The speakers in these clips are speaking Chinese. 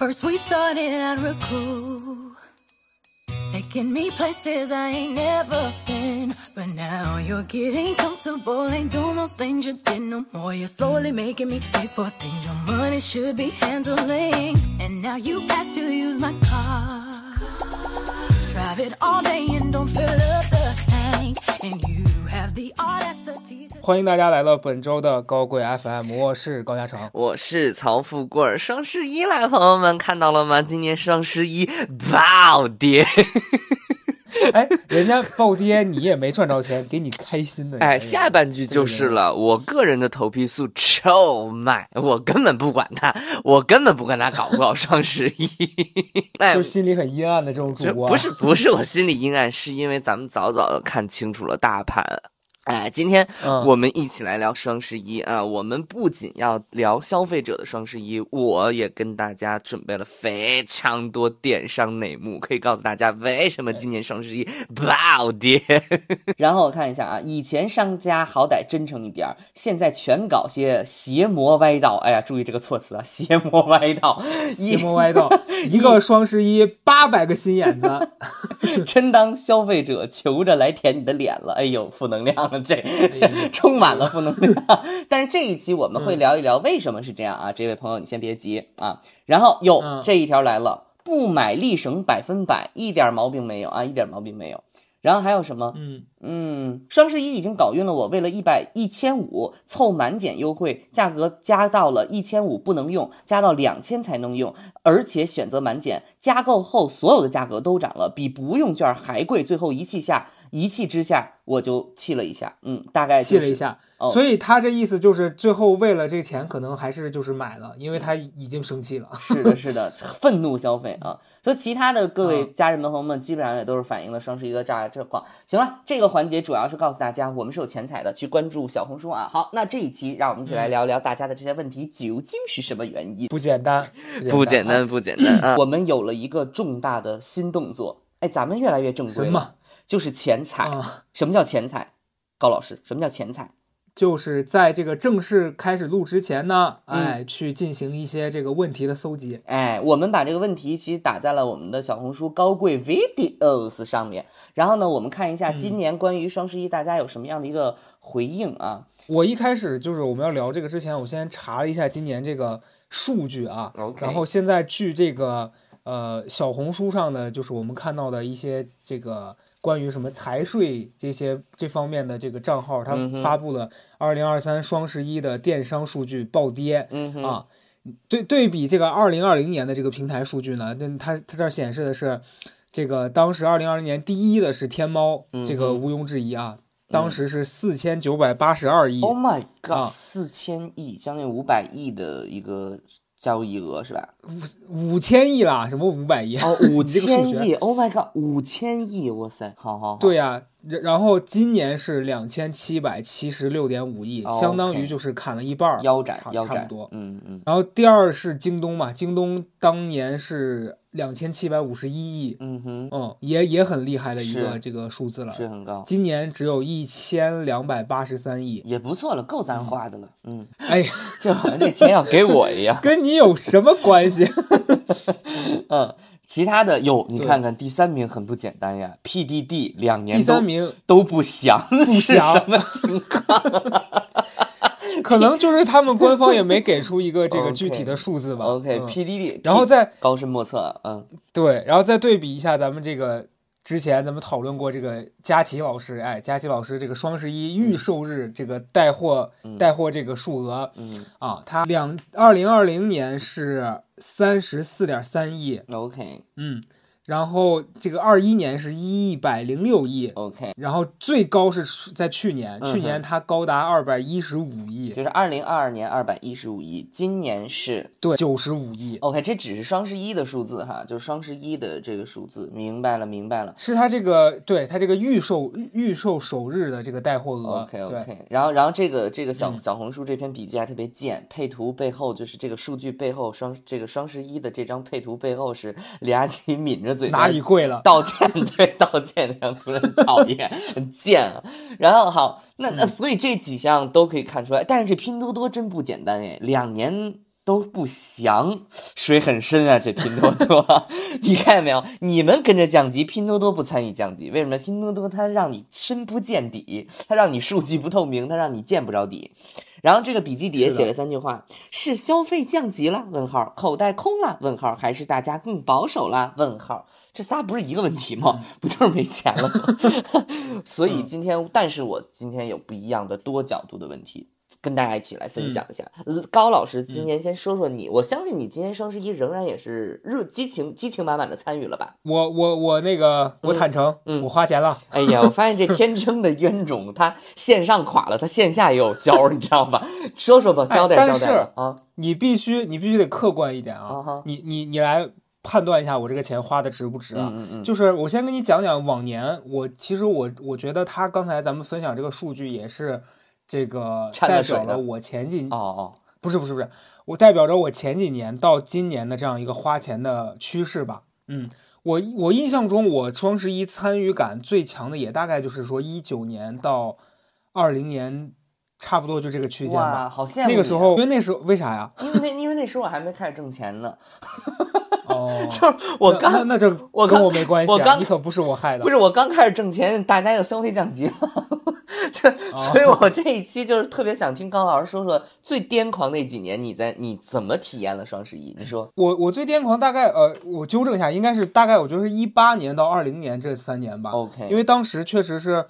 First we started at cool, taking me places I ain't never been. But now you're getting comfortable, ain't doing those things you did no more. You're slowly making me pay for things your money should be handling. And now you ask to use my car. Drive it all day and don't fill up the tank. And you have the audacity 欢迎大家来到本周的高贵 FM，我是高嘉诚。我是曹富贵儿，双十一啦，朋友们看到了吗？今年双十一暴跌，哎，人家暴跌你也没赚着钱，给你开心的。哎，下半句就是了。我个人的头皮素臭卖，我根本不管他，我根本不管他搞不搞双十一。哎就，心里很阴暗的这种主播，不是不是我心里阴暗，是因为咱们早早的看清楚了大盘。哎，今天嗯我们一起来聊双十一啊！我们不仅要聊消费者的双十一，我也跟大家准备了非常多电商内幕，可以告诉大家为什么今年双十一暴跌。然后我看一下啊，以前商家好歹真诚一点儿，现在全搞些邪魔歪道。哎呀，注意这个措辞啊，邪魔歪道，邪魔歪道，一个双十一八百个心眼子，真当消费者求着来舔你的脸了，哎呦，负能量了，这这 充满了负能量。但是这一期我们会聊一聊为什么是这样啊？这位朋友你先别急啊。然后哟，嗯这一条来了，不买立省百分百，一点毛病没有啊，一点毛病没有。然后还有什么？嗯，嗯，双十一已经搞晕了我，为了一百一千五凑满减优惠，价格加到了一千五不能用，加到两千才能用，而且选择满减，加购后所有的价格都涨了，比不用券还贵。最后一气下，一气之下，我就气了一下，嗯，大概、就是、气了一下。哦所以他这意思就是，最后为了这个钱，可能还是就是买了，因为他已经生气了。是的，是的，愤怒消费啊！所以其他的各位嗯家人们、朋友们，基本上也都是反映了双十一的炸这况。行了，这个环节主要是告诉大家，我们是有钱财的，去关注小红书啊。好，那这一期让我们一起来聊聊大家的这些问题究竟是什么原因？不简单，不简单不简单啊！我们有了一个重大的新动作，哎，咱们越来越正规了什么，就是钱财。啊，什么叫钱财？高老师，什么叫钱财？就是在这个正式开始录之前呢，嗯哎，去进行一些这个问题的搜集。哎，我们把这个问题其实打在了我们的小红书高贵 videos 上面，然后呢，我们看一下今年关于双十一大家有什么样的一个回应啊？我一开始就是我们要聊这个之前，我先查了一下今年这个数据啊 OK 然后现在据这个呃小红书上的，就是我们看到的一些这个关于什么财税这些这方面的这个账号，它发布了二零二三双十一的电商数据暴跌。嗯，啊，对对比这个二零二零年的这个平台数据呢，那它它这儿显示的是，这个当时二零二零年第一的是天猫，这个毋庸置疑啊，当时是四千九百八十二亿，Oh my god，啊四千亿，将近五百亿的一个交易额是吧？五五千亿啦，什么五百亿？哦，五千亿，Oh my god，五千亿，哇塞，好好好，对呀、然然后今年是两千七百七十六点五亿，哦相当于就是砍了一半儿，腰斩腰斩差不多。嗯嗯然后第二是京东嘛，京东当年是两千七百五十一亿，嗯哼，嗯，也也很厉害的一个这个数字了。是很高，今年只有一千两百八十三亿，也不错了，够咱花的了，嗯，哎，就好像这钱要给我一样。跟你有什么关系？嗯，其他的哟，你看看第三名很不简单呀，PDD 两年第三名都不详，不详什么情况 可能就是他们官方也没给出一个这个 具体的数字吧。嗯？OK，PDD，然后再高深莫测，嗯。对，然后再对比一下咱们这个之前咱们讨论过这个佳琪老师，哎，佳琪老师这个双十一预售日这个带货带货这个数额嗯。啊，他两二零二零年是三十四点三亿，，OK。嗯，然后这个二一年是一百零六亿。OK，然后最高是在去年，嗯去年它高达二百一十五亿，就是二零二二年二百一十五亿，今年是对，九十五亿，OK，这只是双十一的数字哈，就是双十一的这个数字，明白了明白了。是它这个对它这个预售预预售首日的这个带货额，OK OK，然后然后这个这个小、嗯。小红书这篇笔记还特别贱，配图背后就是这个数据背后双这个双十一的这张配图背后是李佳琦抿着嘴哪里贵了？道歉，对道歉，这样突然讨厌，很贱啊。然后好，那嗯那所以这几项都可以看出来，但是这拼多多真不简单哎，两年。都不详，水很深啊！这拼多多，你看见没有？你们跟着降级，拼多多不参与降级，为什么？拼多多它让你深不见底，它让你数据不透明，它让你见不着底。然后这个笔记底下写了三句话：是消费降级了？问号，口袋空了？问号，还是大家更保守了？问号，这仨不是一个问题吗？不就是没钱了吗？所以今天，但是我今天有不一样的多角度的问题。跟大家一起来分享一下，呃高老师今年先说说你，我相信你今年双十一仍然也是热激情激情满满的参与了吧？我我我那个我坦诚，嗯我花钱了。哎呀，我发现这天生的冤种，他线上垮了，他线下也有招，你知道吧？说说吧，哎交代交代啊！你必须你必须得客观一点啊啊！你你你来判断一下我这个钱花的值不值啊？嗯嗯嗯，就是我先跟你讲讲往年，我其实我我觉得他刚才咱们分享这个数据也是这个代表了我前几哦哦，不是不是不是，我代表着我前几年到今年的这样一个花钱的趋势吧。嗯，我我印象中我双十一参与感最强的也大概就是说一九年到二零年，差不多就这个区间，吧。好羡慕那个时候，因为那时候为啥呀？因为那因为那时候我还没开始挣钱呢，哦，就是我刚那那这我跟我没关系啊，我刚你可不是我害的。不是我刚开始挣钱，大家又消费降级了，这哦所以我这一期就是特别想听高老师说说最癫狂那几年你在你怎么体验了双十一？你说 我我最癫狂大概呃，我纠正一下，应该是大概我觉得是一八年到二零年这三年吧。OK？因为当时确实是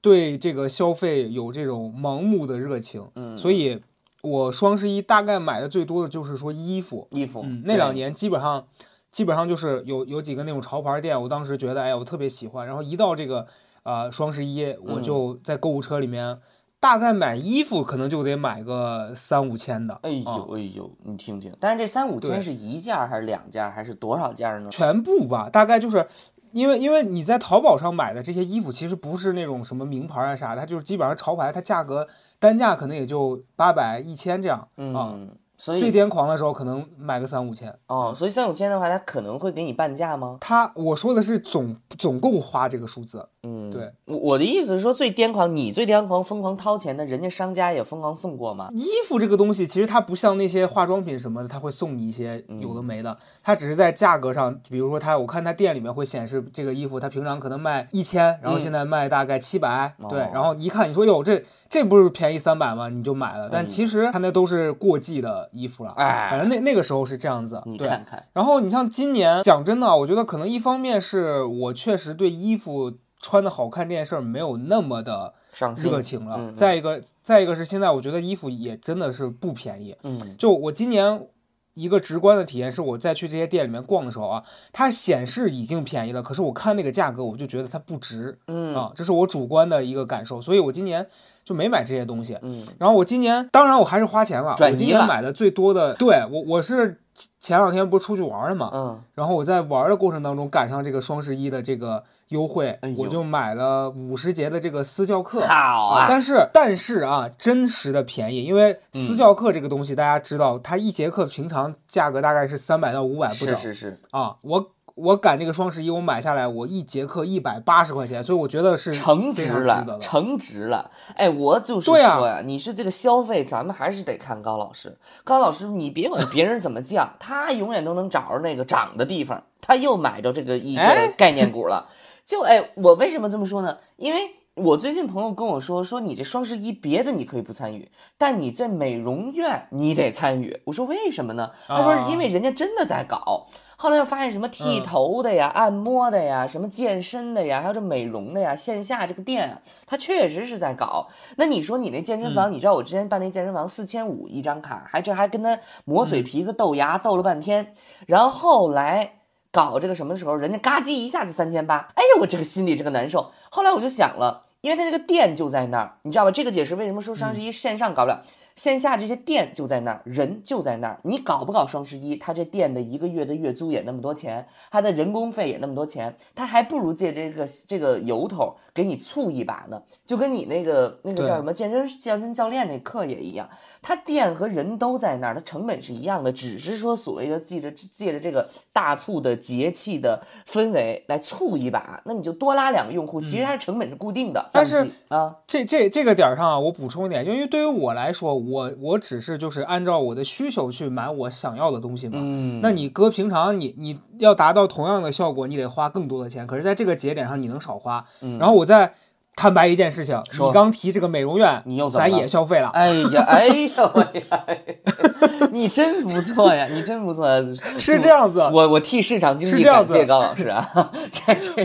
对这个消费有这种盲目的热情，嗯所以我双十一大概买的最多的就是说衣服，衣服，嗯，那两年基本上基本上就是有有几个那种潮牌店，我当时觉得哎呀我特别喜欢，然后一到这个呃双十一，我嗯就在购物车里面。大概买衣服可能就得买个三五千的，哎呦啊哎呦，你听听，但是这三五千是一件儿还是两件儿还是多少件儿呢？全部吧，大概就是因为因为你在淘宝上买的这些衣服，其实不是那种什么名牌啊啥的，它就是基本上潮牌，它价格单价可能也就八百一千这样啊。嗯，所最癫狂的时候可能买个三五千。哦，所以三五千的话，他可能会给你半价吗？他我说的是总总共花这个数字，嗯，对，我我的意思是说，最癫狂，你最癫狂，疯狂掏钱的，人家商家也疯狂送过吗？衣服这个东西其实它不像那些化妆品什么的，他会送你一些有的没的，它只是在价格上，比如说他我看他店里面会显示这个衣服他平常可能卖一千，然后现在卖大概七百、对哦，然后一看你说哟这这不是便宜三百吗？你就买了，但其实他那都是过季的衣服了，哎。反正那那个时候是这样子，对。你看看，然后你像今年，讲真的啊，我觉得可能一方面是我确实对衣服穿的好看这件事儿没有那么的上热情了。再一个，再一个是现在我觉得衣服也真的是不便宜。嗯。就我今年一个直观的体验是，我在去这些店里面逛的时候啊，它显示已经便宜了，可是我看那个价格，我就觉得它不值嗯。啊，这是我主观的一个感受，所以我今年就没买这些东西。嗯然后我今年，当然我还是花钱了。我今年买的最多的，对我我是前两天不是出去玩了嘛，嗯，然后我在玩的过程当中赶上这个双十一的这个优惠，哎我就买了五十节的这个私教课。好啊，但是但是啊，真实的便宜，因为嗯私教课这个东西，大家知道，它一节课平常价格大概是三百到五百不是等是是，啊。我我赶这个双十一，我买下来，我一节课一百八十块钱，所以我觉得是成值了。成值了。哎，我就是说呀，你是这个消费，咱们还是得看高老师。高老师，你别管别人怎么降，他永远都能找着那个涨的地方，他又买着这个一个哎概念股了。就哎，我为什么这么说呢？因为我最近朋友跟我说，说你这双十一别的你可以不参与，但你在美容院你得参与。我说为什么呢？他说啊因为人家真的在搞。后来又发现什么剃嗯头的呀、按摩的呀、什么健身的呀，还有这美容的呀，线下这个店啊，它确实是在搞。那你说你那健身房，嗯你知道我之前办那健身房四千五一张卡，还这还跟他磨嗯嘴皮子、斗牙斗了半天，然后后来。搞这个什么的时候，人家嘎叽一下子三千八，哎呀，我这个心里这个难受。后来我就想了，因为他那个店就在那儿，你知道吧？这个解释为什么说双十一线上搞不了，线下这些店就在那儿，人就在那儿。你搞不搞双十一，他这店的一个月的月租也那么多钱，他的人工费也那么多钱，他还不如借这个这个由头给你促一把呢。就跟你那个那个叫什么健身健身教练那课也一样，他店和人都在那儿，他成本是一样的，只是说所谓的借着借着这个大促的节气的氛围来促一把，那你就多拉两个用户，其实它成本是固定的。但是啊，这这这个点儿上啊，我补充一点，因为对于我来说，我我我只是就是按照我的需求去买我想要的东西嘛。嗯，那你搁平常你你要达到同样的效果，你得花更多的钱。可是在这个节点上你能少花。嗯然后我再坦白一件事情，你刚提这个美容院，你又咱也消费了。哎呀，哎呀，我呀，你真不错呀，你真不错呀，是这样子。我我替市场经济是这样子。感谢高老师啊，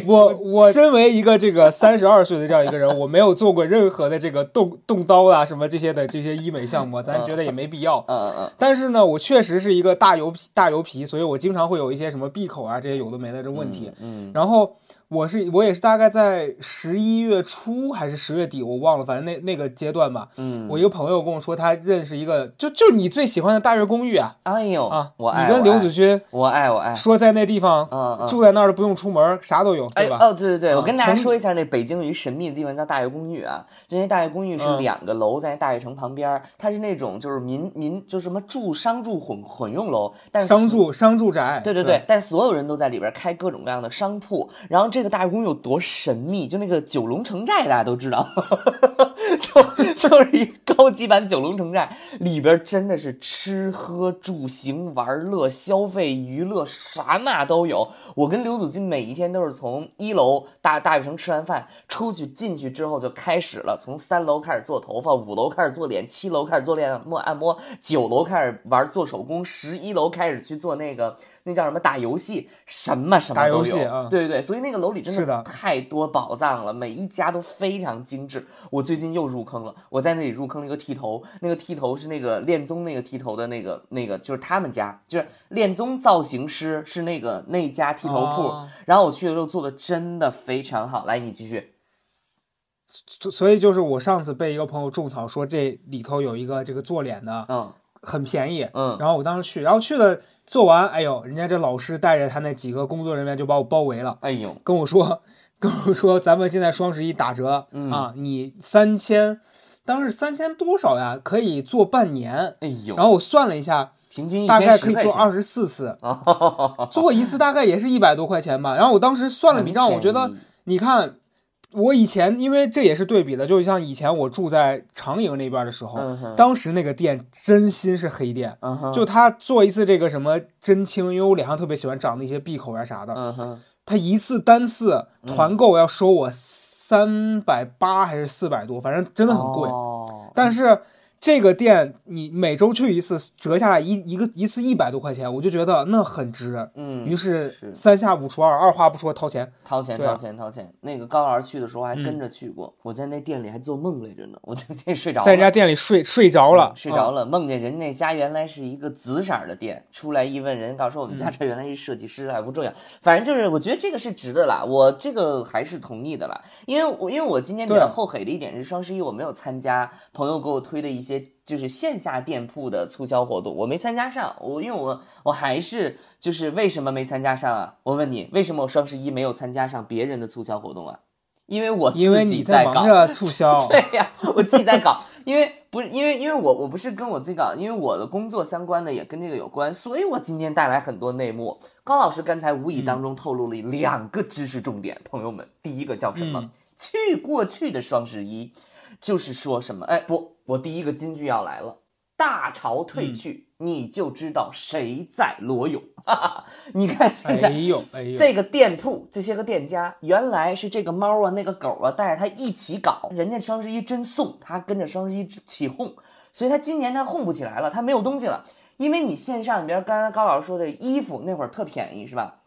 我我身为一个这个三十二岁的这样一个人，我没有做过任何的这个动动刀啊什么这些的这些医美项目，咱觉得也没必要。嗯嗯但是呢，我确实是一个大油皮大油皮，所以我经常会有一些什么闭口啊这些有的没的这问题。嗯。然后我是我也是大概在十一月初还是十月底，我忘了，反正那那个阶段吧。嗯，我一个朋友跟我说，他认识一个就就你最喜欢的大悦公寓啊哎呦啊！我爱你跟刘子君，我爱我爱，说在那地方嗯嗯。住在那儿都不用出门，啥都有，对吧？哎哦，对对对，我啊跟大家说一下，那北京有一神秘的地方叫大悦公寓啊。就那大悦公寓是嗯两个楼在大悦城旁边，它是那种就是民民就什么住商住混混用楼，但是商住商住宅，对对对，但所有人都在里边开各种各样的商铺。然后这个大悦宫有多神秘？就那个九龙城寨，大家都知道，就就是一高级版九龙城寨，里边真的是吃喝住行玩乐、消费娱乐啥嘛都有。我跟刘祖军每一天都是从一楼大大悦城吃完饭出去进去之后就开始了，从三楼开始做头发，五楼开始做脸，七楼开始做脸摸按摩，九楼开始玩做手工，十一楼开始去做那个。那叫什么打游戏，什么什么打都有，游戏啊对对对，所以那个楼里真是的太多宝藏了，每一家都非常精致。我最近又入坑了，我在那里入坑了一个剃头，那个剃头是那个恋综那个剃头的那个那个，就是他们家，就是恋综造型师是那个那家剃头铺，哦然后我去的时候做的真的非常好。来，你继续。所所以就是我上次被一个朋友种草说这里头有一个这个做脸的嗯很便宜，嗯然后我当时去，然后去了做完，哎呦，人家这老师带着他那几个工作人员就把我包围了，哎呦，跟我说 跟我说咱们现在双十一打折、嗯。啊，你三千，当时三千多少呀？可以做半年，哎呦，然后我算了一下，平均大概可以做二十四次，哦，做一次大概也是一百多块钱吧。然后我当时算了笔账，我觉得你看，我以前因为这也是对比的，就像以前我住在长营那边的时候，嗯当时那个店真心是黑店，嗯，就他做一次这个什么真清，因为我脸上特别喜欢长那些闭口啊啥的，嗯，他一次单次团购要收我三百八还是四百多，反正真的很贵。哦。但是这个店你每周去一次，折下来一一个一次一百多块钱，我就觉得那很值。嗯，于是是三下五除二，二话不说掏钱。掏钱掏钱掏钱。那个高老师去的时候还嗯跟着去过，我在那店里还做梦来着呢，我在那睡着了，在人家店里睡睡着了，了。睡着了，梦见人那家原来是一个紫色的店，出来一问人，告诉说我们嗯家这原来是设计师，还不重要，反正就是我觉得这个是值的啦，我这个还是同意的啦，因为我因为我今天比较后悔的一点是双十一我没有参加朋友给我推的一些就是线下店铺的促销活动，我没参加上，我因为我我还是就是为什么没参加上啊？我问你，为什么我双十一没有参加上别人的促销活动啊？因为我因为自己在搞你忙。着促销，对呀、我自己在搞，因为不是因为因为我我不是跟我自己搞，因为我的工作相关的也跟这个有关，所以我今天带来很多内幕。高老师刚才无意当中透露了两个知识重点，朋友们，第一个叫什么？嗯去过去的双十一，就是说什么？哎，不，我第一个金句要来了。大潮退去，你就知道谁在裸泳。哈哈，你看现哎在呦哎呦，这个店铺这些个店家，原来是这个猫啊那个狗啊带着它一起搞，人家双十一真送，他跟着双十一起哄，所以他今年他哄不起来了，他没有东西了，因为你线上你比如刚才高老师说的衣服那会儿特便宜是吧？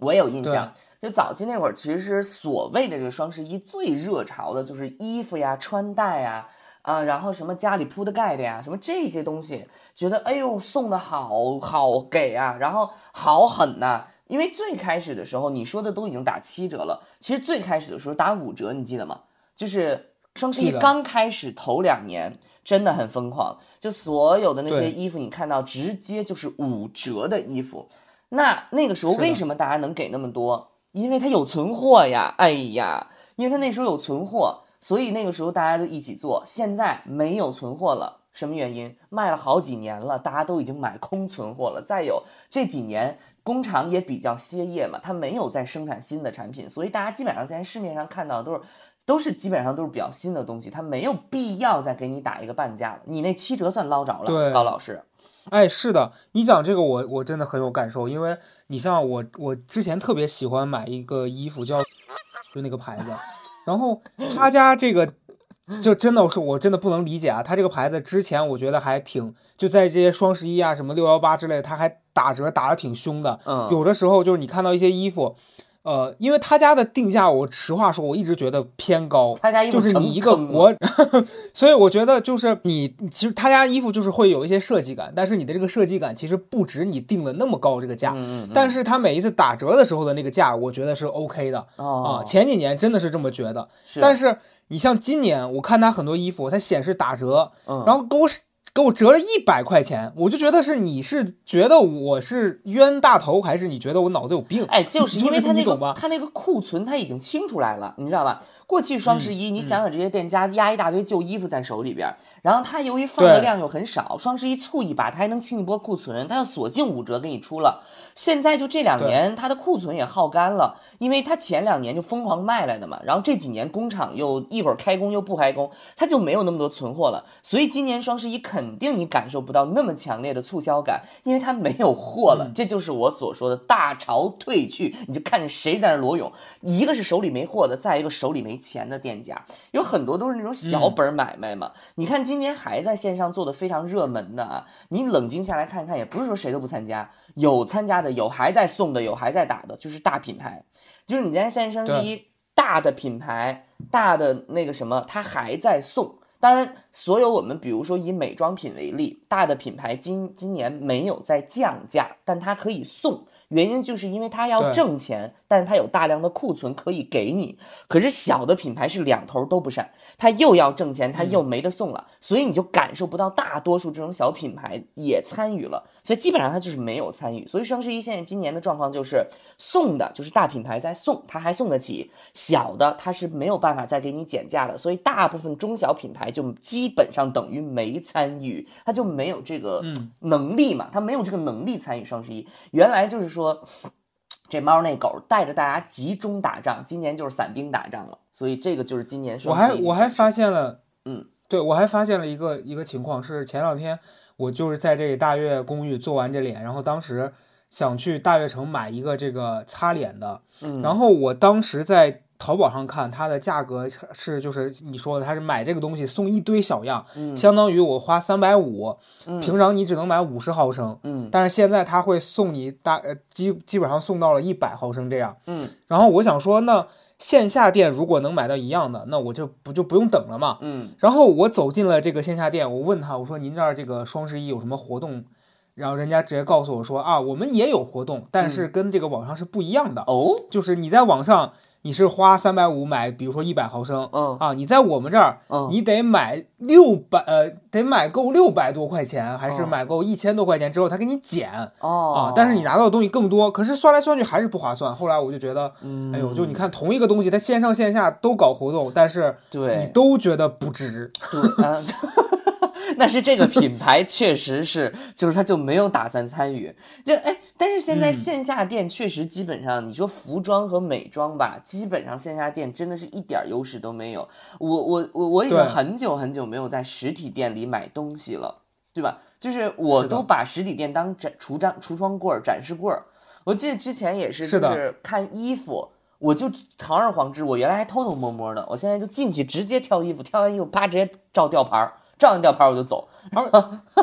我也有印象。就早期那会儿，其实所谓的这个双十一最热潮的就是衣服呀、穿戴呀，啊，然后什么家里铺的盖的呀，什么这些东西，觉得哎呦送的好好给啊，然后好狠呐、因为最开始的时候，你说的都已经打七折了，其实最开始的时候打五折，你记得吗？就是双十一刚开始头两年真的很疯狂，就所有的那些衣服，你看到直接就是五折的衣服。那那个时候为什么大家能给那么多？因为它有存货呀！哎呀，因为他那时候有存货，所以那个时候大家都一起做。现在没有存货了，什么原因？卖了好几年了，大家都已经买空存货了。再有这几年工厂也比较歇业嘛，它没有再生产新的产品，所以大家基本上现在市面上看到的都是都是基本上都是比较新的东西，它没有必要再给你打一个半价了。你那七折算捞着了，对高老师。哎，是的，你讲这个我我真的很有感受，因为你像我我之前特别喜欢买一个衣服叫就那个牌子，然后他家这个就真的是我真的不能理解啊，他这个牌子之前我觉得还挺就在这些双十一啊什么六幺八之类，他还打折打的挺凶的，嗯，有的时候就是你看到一些衣服。呃，因为他家的定价，我实话说，我一直觉得偏高。他家衣服成就是你一个国，所以我觉得就是你，其实他家衣服就是会有一些设计感，但是你的这个设计感其实不止你定的那么高这个价，嗯嗯，但是他每一次打折的时候的那个价，我觉得是 OK 的哦啊。前几年真的是这么觉得，是但是你像今年，我看他很多衣服，它显示打折，嗯然后给我给我折了一百块钱，我就觉得是你是觉得我是冤大头，还是你觉得我脑子有病？哎，就是因为他那个他那个库存他已经清出来了，你知道吧？过去双十一，你想想这些店家压一大堆旧衣服在手里边儿，然后他由于放的量又很少，双十一促一把，他还能清一波库存，他要索性五折给你出了。现在就这两年，它的库存也耗干了，因为它前两年就疯狂卖来的嘛，然后这几年工厂又一会儿开工又不开工，它就没有那么多存货了。所以今年双十一肯定你感受不到那么强烈的促销感，因为它没有货了。这就是我所说的大潮退去，你就看着谁在那裸泳，一个是手里没货的，再一个手里没钱的店家，有很多都是那种小本买卖嘛。你看今年还在线上做的非常热门的啊，你冷静下来看看，也不是说谁都不参加，有参加的，有还在送的，有还在打的，就是大品牌，就是你在现在双十一大的品牌、大的那个什么，它还在送。当然，所有我们比如说以美妆品为例，大的品牌今今年没有在降价，但它可以送。原因就是因为它要挣钱，但是它有大量的库存可以给你。可是小的品牌是两头都不善，它又要挣钱，他又没得送了，所以你就感受不到大多数这种小品牌也参与了，所以基本上他就是没有参与。所以双十一现在今年的状况就是送的就是大品牌在送，他还送得起；小的他是没有办法再给你减价的，所以大部分中小品牌就基本上等于没参与，他就没有这个能力嘛，他没有这个能力参与双十一。原来就是说。这猫那狗带着大家集中打仗，今年就是散兵打仗了，所以这个就是今年我。还我还发现了，嗯，对我还发现了一个一个情况是前两天我就是在这个大悦公寓做完这脸，然后当时想去大悦城买一个这个擦脸的，嗯然后我当时在淘宝上看它的价格是就是你说的，它是买这个东西送一堆小样，嗯相当于我花三百五，嗯平常你只能买五十毫升，嗯但是现在它会送你大呃基基本上送到了一百毫升这样。嗯然后我想说，那线下店如果能买到一样的，那我就不就不用等了嘛。嗯然后我走进了这个线下店，我问他，我说您这儿这个双十一有什么活动？然后人家直接告诉我说啊，我们也有活动，但是跟这个网上是不一样的。哦就是你在网上你是花三百五买，比如说一百毫升嗯。啊，你在我们这儿嗯。你得买六百呃，得买够六百多块钱，还是哦买够一千多块钱之后，他给你减哦。啊，但是你拿到的东西更多，可是算来算去还是不划算。后来我就觉得，嗯。哎呦，就你看同一个东西，它线上线下都搞活动，但是对。你都觉得不值。对啊。那是这个品牌确实是，就是他就没有打算参与。就哎，但是现在嗯线下店确实基本上，你说服装和美妆吧，基本上线下店真的是一点儿优势都没有。我我我我已经很久很久没有在实体店里买东西了，对吧？就是我都把实体店当展橱张橱窗柜儿、展示柜儿。我记得之前也是，就是看衣服。我就堂而皇之，我原来还偷偷摸摸的，我现在就进去直接挑衣服，挑完衣服啪直接照吊牌儿，照完吊牌我就走。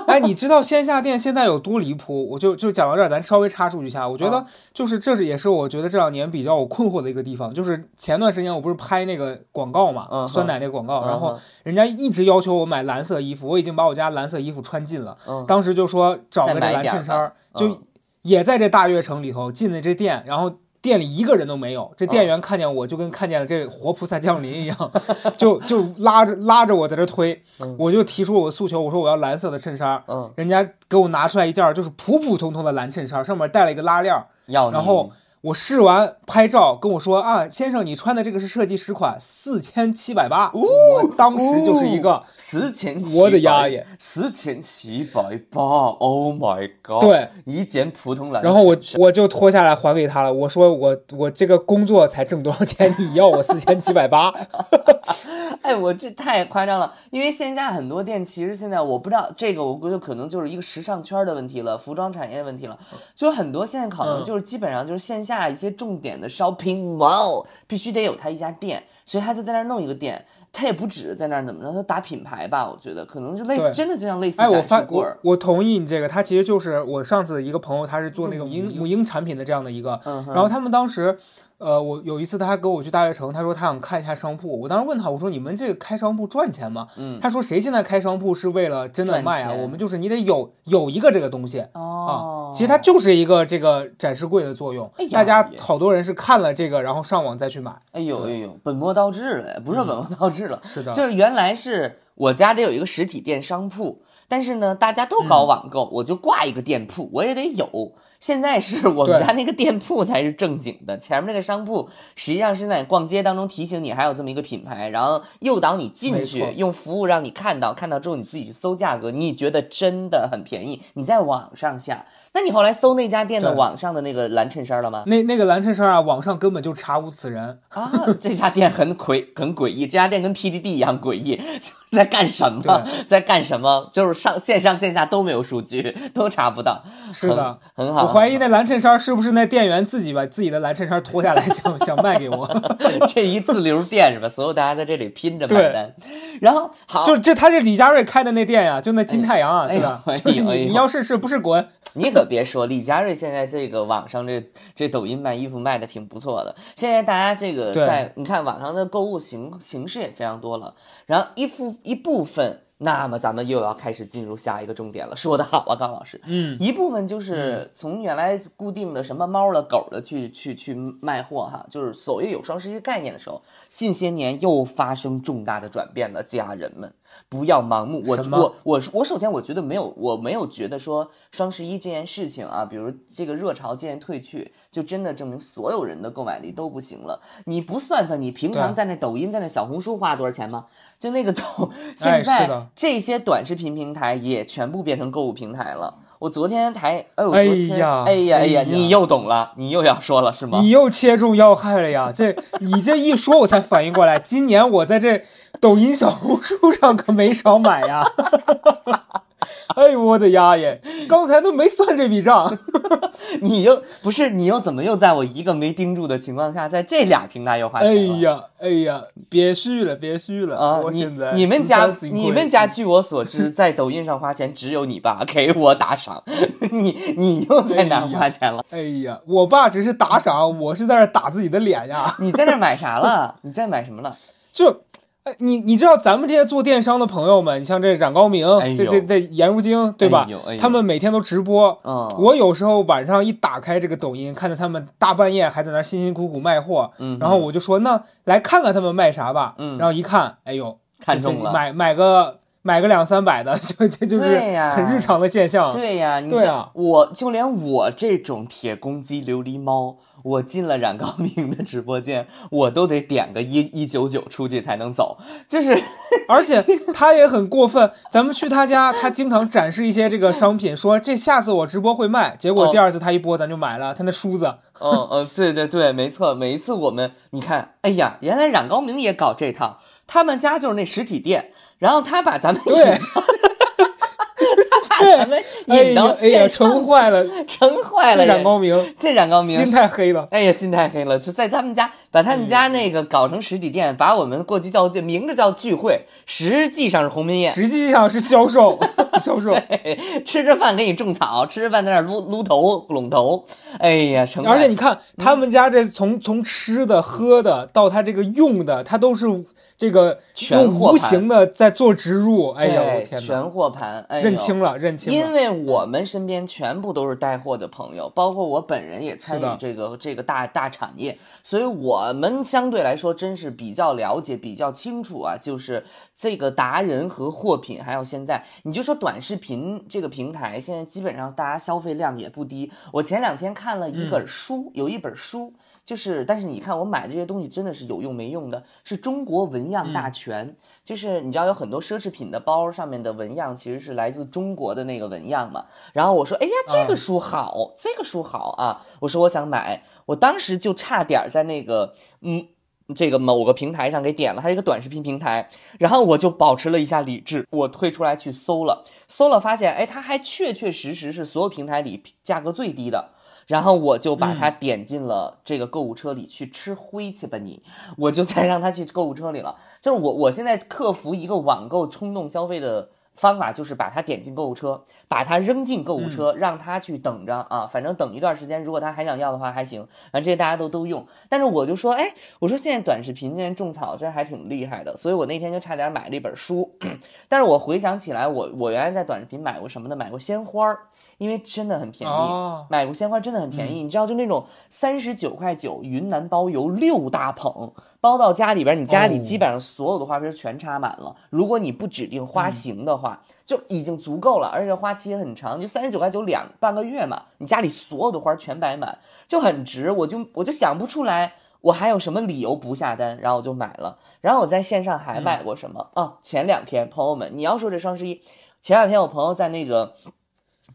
哎，你知道线下店现在有多离谱？我就就讲到这儿，咱稍微插出一下。我觉得啊就是这是也是我觉得这两年比较我困惑的一个地方，就是前段时间我不是拍那个广告嘛，嗯酸奶那个广告，然后人家一直要求我买蓝色衣服，我已经把我家蓝色衣服穿尽了，嗯当时就说找个这蓝衬衫就嗯也在这大悦城里头进的这店，然后。店里一个人都没有，这嗯店员看见我就跟看见了这活菩萨降临一样，就就拉着拉着我在这推，嗯。我就提出我的诉求，我说我要蓝色的衬衫，嗯，人家给我拿出来一件儿就是普普通通的蓝衬衫，上面带了一个拉链，然后我试完拍照跟我说啊，先生，你穿的这个是设计师款，四千七百八。我当时就是一个四千我的丫耶，四千七百八，Oh my god！对，一件普通蓝。然后我我就脱下来还给他了，我说我我这个工作才挣多少钱，你要我四千七百八？哎，我这太夸张了，因为线下很多店其实现在我不知道这个，我估计可能就是一个时尚圈的问题了，服装产业的问题了，就是很多现在可能就是基本上就是线下。下一些重点的 shopping mall 必须得有他一家店，所以他就在那儿弄一个店。他也不止在那儿怎么着，他打品牌吧，我觉得可能就类真的就像类似哎，我发我我同意你这个，他其实就是我上次一个朋友，他是做那个母婴母婴产品的这样的一个，然后他们当时。呃，我有一次他还跟我去大悦城，他说他想看一下商铺。我当时问他，我说你们这个开商铺赚钱吗？嗯，他说谁现在开商铺是为了真的卖啊？我们就是你得有有一个这个东西啊。其实它就是一个这个展示柜的作用。大家好多人是看了这个，然后上网再去买。哎呦哎呦，本末倒置了，不是本末倒置了，是的，就是原来是我家得有一个实体店商铺，但是呢，大家都搞网购，我就挂一个店铺，我也得有。现在是我们家那个店铺才是正经的，前面那个商铺实际上是在逛街当中提醒你还有这么一个品牌，然后诱导你进去，用服务让你看到，看到之后你自己去搜价格，你觉得真的很便宜，你在网上下。那你后来搜那家店的网上的那个蓝衬衫了吗？那那个蓝衬衫啊，网上根本就查无此人啊！这家店很诡 很诡异，这家店跟 PDD 一样诡异，在干什么？在干什么？就是上线上线下都没有数据，都查不到。是的，很好。我怀疑那蓝衬衫是不是那店员自己把自己的蓝衬衫脱下来，想想卖给我？这一自留店是吧？所有大家在这里拼着买单。然后好，就这他这李佳瑞开的那店呀，就那金太阳啊，对吧？你你要试试，不是滚。你可别说，李佳瑞现在这个网上这这抖音卖衣服卖的挺不错的。现在大家这个在你看网上的购物形形式也非常多了，然后一副一部分。那么咱们又要开始进入下一个重点了。说得好啊，高老师。嗯，一部分就是从原来固定的什么猫了狗了去去去卖货哈，就是所谓有双十一概念的时候，近些年又发生重大的转变了，家人们。不要盲目。我我我我首先我觉得没有，我没有觉得说双十一这件事情啊，比如这个热潮渐渐退去，就真的证明所有人的购买力都不行了。你不算算你平常在那抖音、在那小红书花多少钱吗？就那个抖，现在这些短视频平台也全部变成购物平台了。我昨天才，哎，哎呀，哎呀，哎呀，你又懂了，你又要说了是吗？你又切中要害了呀！这你这一说，我才反应过来，今年我在这抖音、小红书上可没少买呀。哎呦我的丫耶！刚才都没算这笔账，你又不是你又怎么又在我一个没盯住的情况下，在这俩平台又花钱了？哎呀哎呀，别续了别续了啊！你你们家你们家据我所知，在抖音上花钱只有你爸给我打赏，你你又在哪花钱了？哎呀，我爸只是打赏，我是在那打自己的脸呀！你在那买啥了？你在买什么了？就。哎，你你知道咱们这些做电商的朋友们，你像这冉高明，这这这颜如晶，对吧？他们每天都直播。我有时候晚上一打开这个抖音，看到他们大半夜还在那辛辛苦苦卖货，然后我就说，那来看看他们卖啥吧。然后一看，哎呦，看中了，买买个买个两三百的，这这就是很日常的现象。对呀，对呀，我就连我这种铁公鸡琉璃猫。我进了冉高明的直播间，我都得点个一一九九出去才能走，就是，而且他也很过分。咱们去他家，他经常展示一些这个商品，说这下次我直播会卖。结果第二次他一播，咱就买了他那梳子。嗯嗯，对对对，没错。每一次我们，你看，哎呀，原来冉高明也搞这套，他们家就是那实体店，然后他把咱们对。咱们 引到线上，成坏了，成坏了。冉高明，这冉高明心太黑了。哎呀，心太黑了，就在他们家把他们家那个搞成实体店，把我们过去叫明着叫聚会，实际上是鸿门宴，实际上是销售，销售。吃着饭给你种草，吃着饭在那撸撸头拢头。哎呀，成。而且你看他们家这从从吃的喝的到他这个用的，他都是。这个用无形的在做植入，哎呀，我天全货盘，认清了，认认清了。因为我们身边全部都是带货的朋友，包括我本人也参与这个这个大大产业，所以我们相对来说真是比较了解、比较清楚啊。就是这个达人和货品，还有现在你就说短视频这个平台，现在基本上大家消费量也不低。我前两天看了一本书，有一本书。就是，但是你看，我买的这些东西真的是有用没用的，是中国纹样大全。就是你知道有很多奢侈品的包上面的纹样其实是来自中国的那个纹样嘛。然后我说，哎呀，这个书好，这个书好啊！我说我想买，我当时就差点在那个嗯。这个某个平台上给点了，它是一个短视频平台，然后我就保持了一下理智，我退出来去搜了，搜了发现，哎，它还确确实实是所有平台里价格最低的，然后我就把它点进了这个购物车里去吃灰去吧你，我就再让它去购物车里了。就是我我现在克服一个网购冲动消费的方法，就是把它点进购物车，把它扔进购物车，让它去等着啊，反正等一段时间，如果他还想要的话还行，反正这些大家都都用。但是我就说，哎，我说现在短视频现在种草这还挺厉害的，所以我那天就差点买了一本书。但是我回想起来，我我原来在短视频买过什么呢？买过鲜花儿。因为真的很便宜，哦买过鲜花真的很便宜。你知道，就那种三十九块九云南包邮六大捧，包到家里边，你家里哦基本上所有的花瓶全插满了。如果你不指定花型的话，就已经足够了，而且花期也很长，就三十九块九两半个月嘛，你家里所有的花全摆满，就很值。我就我就想不出来。我还有什么理由不下单？然后我就买了。然后我在线上还买过什么、啊？前两天朋友们，你要说这双十一，前两天我朋友在那个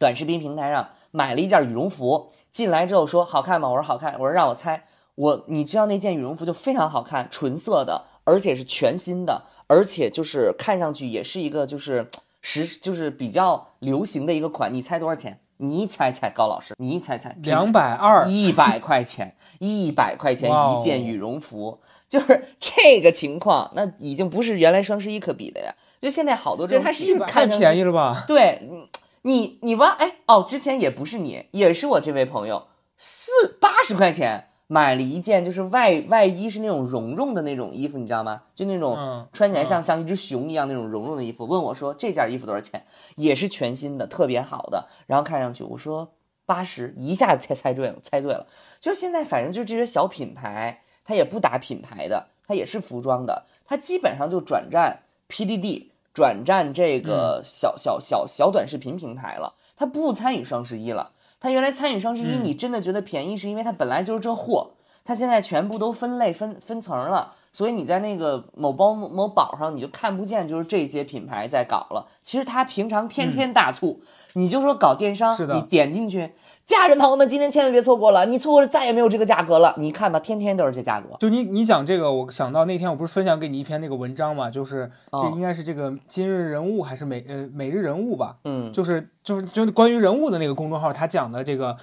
短视频平台上买了一件羽绒服，进来之后说好看吗？我说好看。我说让我猜，我你知道那件羽绒服就非常好看，纯色的，而且是全新的，而且就是看上去也是一个就是时就是比较流行的一个款。你猜多少钱？你猜猜，高老师，你猜猜，两百二，一百块钱，一百块钱一件羽绒服，就是这个情况，那已经不是原来双十一可比的呀。就现在好多这种，它是太便宜了吧？对你，你你忘哎哦，之前也不是你，也是我这位朋友，四八十块钱买了一件，就是外外衣是那种绒绒的那种衣服，你知道吗？就那种嗯穿起来像、像一只熊一样那种绒绒的衣服。问我说这件衣服多少钱？也是全新的，特别好的。然后看上去我说八十，一下子猜猜对了，猜对了。就是现在反正就这些小品牌，它也不打品牌的，它也是服装的，它基本上就转战 PDD。转战这个小小小小短视频平台了，他不参与双十一了。他原来参与双十一，你真的觉得便宜，是因为他本来就是这货，他现在全部都分类分分层了，所以你在那个某包某某宝上，你就看不见就是这些品牌在搞了。其实他平常天天大促，你就说搞电商是，你点进去，家人朋友们今天千万别错过了，你错过了再也没有这个价格了。你看吧，天天都是这价格。就你你讲这个，我想到那天我不是分享给你一篇那个文章嘛，就是这哦应该是这个今日人物还是每呃每日人物吧，嗯，就是就是就是关于人物的那个公众号，他讲的这个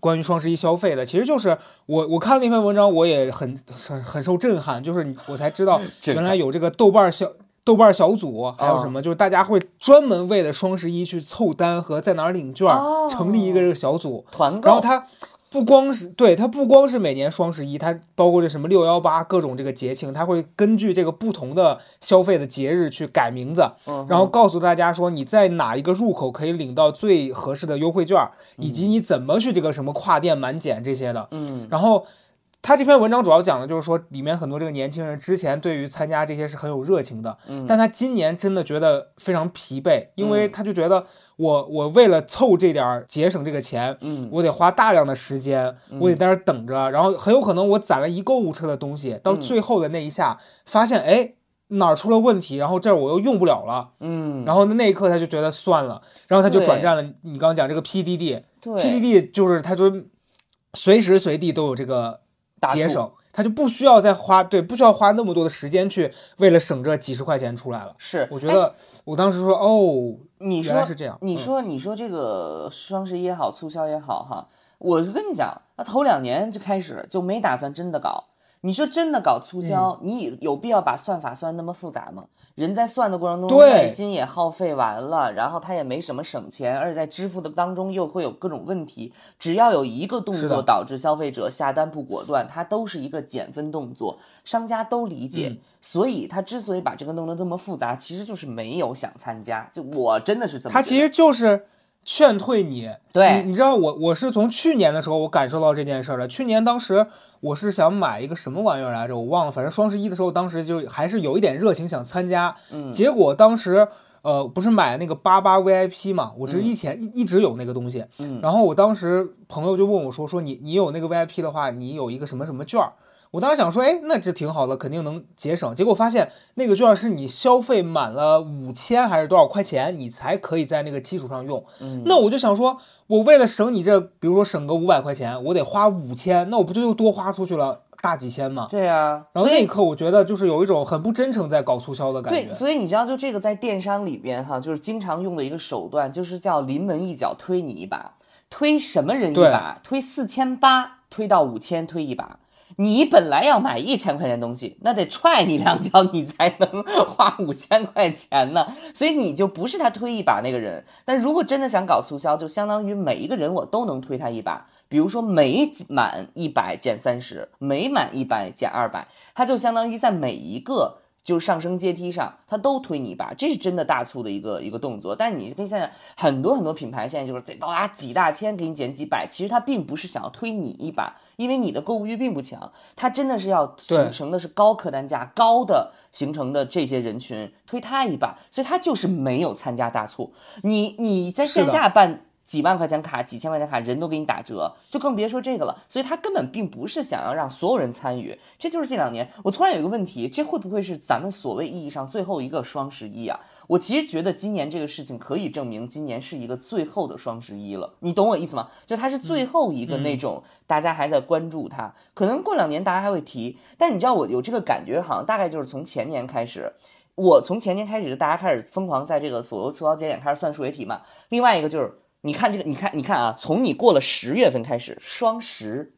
关于双十一消费的，其实就是我我看那篇文章，我也很很很受震撼，就是你我才知道 原来有这个豆瓣小。豆瓣小组还有什哦么？就是大家会专门为了双十一去凑单和在哪儿领券，哦成立一个这个小组。团购，然后它不光是对它不光是每年双十一，它包括这什么六幺八各种这个节庆，它会根据这个不同的消费的节日去改名字，然后告诉大家说你在哪一个入口可以领到最合适的优惠券，以及你怎么去这个什么跨店满减这些的。嗯然后他这篇文章主要讲的就是说，里面很多这个年轻人之前对于参加这些是很有热情的，嗯但他今年真的觉得非常疲惫，因为他就觉得我我为了凑这点儿节省这个钱，嗯我得花大量的时间，我得在那儿等着，然后很有可能我攒了一购物车的东西，到最后的那一下发现，哎。哪儿出了问题，然后这儿我又用不了了，嗯，然后那一刻他就觉得算了，然后他就转战了你刚刚讲这个 PDD，对 PDD 就是他说随时随地都有这个节省，他就不需要再花对，不需要花那么多的时间去为了省这几十块钱出来了。是，我觉得我当时说哦，你说是这样嗯你说你说这个双十一也好，促销也好哈，我就跟你讲，那头两年就开始就没打算真的搞。你说真的搞促销，嗯你有必要把算法算那么复杂吗？人在算的过程中，对耐心也耗费完了，然后他也没什么省钱，而且在支付的当中又会有各种问题。只要有一个动作导致消费者下单不果断，它都是一个减分动作，商家都理解。嗯所以他之所以把这个弄得这么复杂，其实就是没有想参加。就我真的是这么，他其实就是劝退你。对你你知道我我是从去年的时候我感受到这件事儿了。去年当时我是想买一个什么玩意儿来着，我忘了。反正双十一的时候，当时就还是有一点热情想参加。嗯结果当时呃不是买那个八八 VIP 嘛，我是以前一一直有那个东西。嗯然后我当时朋友就问我说说你你有那个 VIP 的话，你有一个什么什么券儿。我当时想说，哎，那这挺好的，肯定能节省。结果发现那个券儿是你消费满了五千还是多少块钱，你才可以在那个基础上用。嗯那我就想说，我为了省你这，比如说省个五百块钱，我得花五千，那我不就又多花出去了大几千吗？对啊，然后那一刻，我觉得就是有一种很不真诚在搞促销的感对，觉。所以你知道，就这个在电商里边哈，就是经常用的一个手段，就是叫临门一脚推你一把，推什么人一把？推四千八，推到五千，推一把。你本来要买一千块钱东西，那得踹你两脚，你才能花五千块钱呢。所以你就不是他推一把那个人。但如果真的想搞促销，就相当于每一个人我都能推他一把。比如说每满一百减三十，每满一百减二百，他就相当于在每一个就上升阶梯上，他都推你一把，这是真的大促的一个一个动作。但是你可以想想，很多很多品牌现在就是得到达几大千给你减几百，其实他并不是想要推你一把，因为你的购物欲并不强，他真的是要对形成的是高客单价、高的形成的这些人群推他一把，所以他就是没有参加大促。你你在线下办。几万块钱卡、几千块钱卡，人都给你打折，就更别说这个了。所以他根本并不是想要让所有人参与，这就是这两年我突然有一个问题，这会不会是咱们所谓意义上最后一个双十一啊？我其实觉得今年这个事情可以证明今年是一个最后的双十一了，你懂我意思吗？就它是最后一个那种大家还在关注它，可能过两年大家还会提，但是你知道我有这个感觉，好像大概就是从前年开始。我从前年开始，大家开始疯狂在这个所谓促销节点开始算数学题嘛。另外一个就是，你看这个，你看，你看啊，从你过了十月份开始，双十、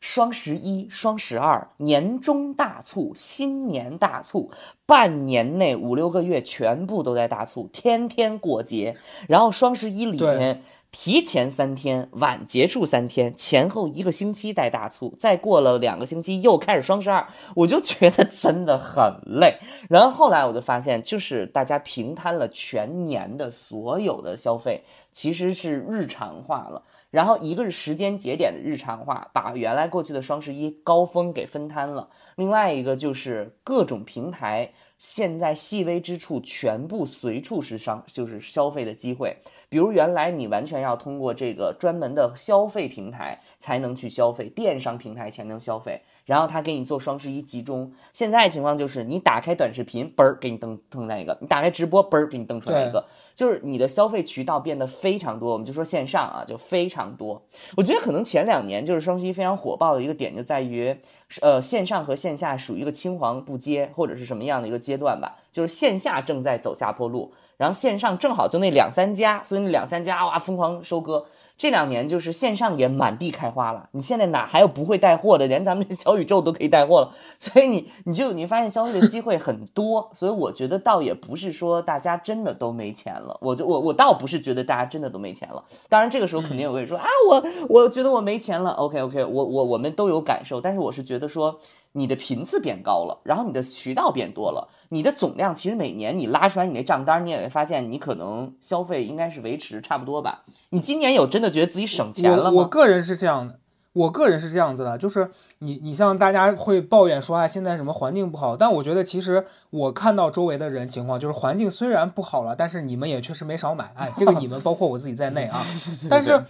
双十一、双十二、年终大促、新年大促，半年内五六个月全部都在大促，天天过节。然后双十一里面。提前三天，晚结束三天，前后一个星期带大促，再过了两个星期又开始双十二，我就觉得真的很累。然后后来我就发现，就是大家平摊了全年的所有的消费，其实是日常化了。然后一个是时间节点的日常化，把原来过去的双十一高峰给分摊了；另外一个就是各种平台现在细微之处全部随处是商，就是消费的机会。比如原来你完全要通过这个专门的消费平台才能去消费，电商平台才能消费，然后他给你做双十一集中。现在情况就是你打开短视频，嘣儿给你登登出来一个；你打开直播，嘣儿给你登出来一个。就是你的消费渠道变得非常多，我们就说线上啊，就非常多。我觉得可能前两年就是双十一非常火爆的一个点，就在于，呃，线上和线下属于一个青黄不接或者是什么样的一个阶段吧。就是线下正在走下坡路，然后线上正好就那两三家，所以那两三家哇疯狂收割。这两年就是线上也满地开花了，你现在哪还有不会带货的？连咱们这小宇宙都可以带货了，所以你你就你发现消费的机会很多，所以我觉得倒也不是说大家真的都没钱了，我就我我倒不是觉得大家真的都没钱了。当然这个时候肯定有人说、啊，我我觉得我没钱了，OK OK，我我我们都有感受，但是我是觉得说你的频次变高了，然后你的渠道变多了，你的总量其实每年你拉出来你那账单，你也会发现你可能消费应该是维持差不多吧。你今年有真的觉得自己省钱了吗？我我个人是这样的，我个人是这样子的，就是你你像大家会抱怨说啊，现在什么环境不好，但我觉得其实我看到周围的人情况，就是环境虽然不好了，但是你们也确实没少买，哎，这个你们包括我自己在内啊。但是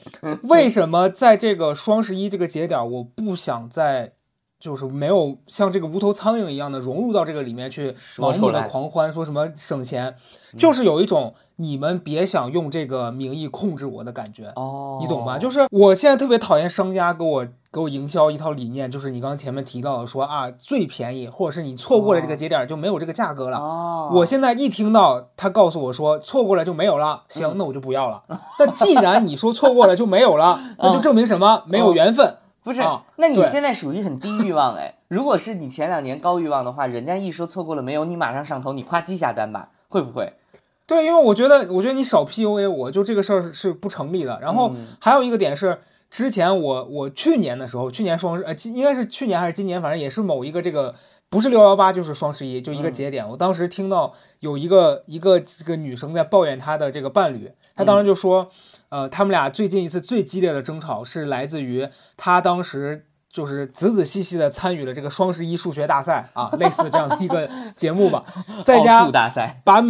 为什么在这个双十一这个节点，我不想在就是没有像这个无头苍蝇一样的融入到这个里面去，盲目的狂欢，说什么省钱，就是有一种你们别想用这个名义控制我的感觉。哦，你懂吧？就是我现在特别讨厌商家给我给我营销一套理念，就是你刚刚前面提到的说啊最便宜，或者是你错过了这个节点就没有这个价格了。哦，我现在一听到他告诉我说错过了就没有了，嗯行，那我就不要了。但既然你说错过了就没有了，那就证明什么？没有缘分。不是啊，那你现在属于很低欲望哎。如果是你前两年高欲望的话，人家一说错过了没有，你马上上头，你夸机下单吧，会不会？对，因为我觉得，我觉得你少 PUA 我，就这个事儿是是不成立的。然后嗯还有一个点是，之前我我去年的时候，去年双十呃，应该是去年还是今年，反正也是某一个这个不是六幺八就是双十一，就一个嗯节点。我当时听到有一个一个这个女生在抱怨她的这个伴侣，她当时就说，呃，他们俩最近一次最激烈的争吵是来自于他当时就是仔仔细细的参与了这个双十一数学大赛啊，类似这样的一个节目吧，在家大赛，把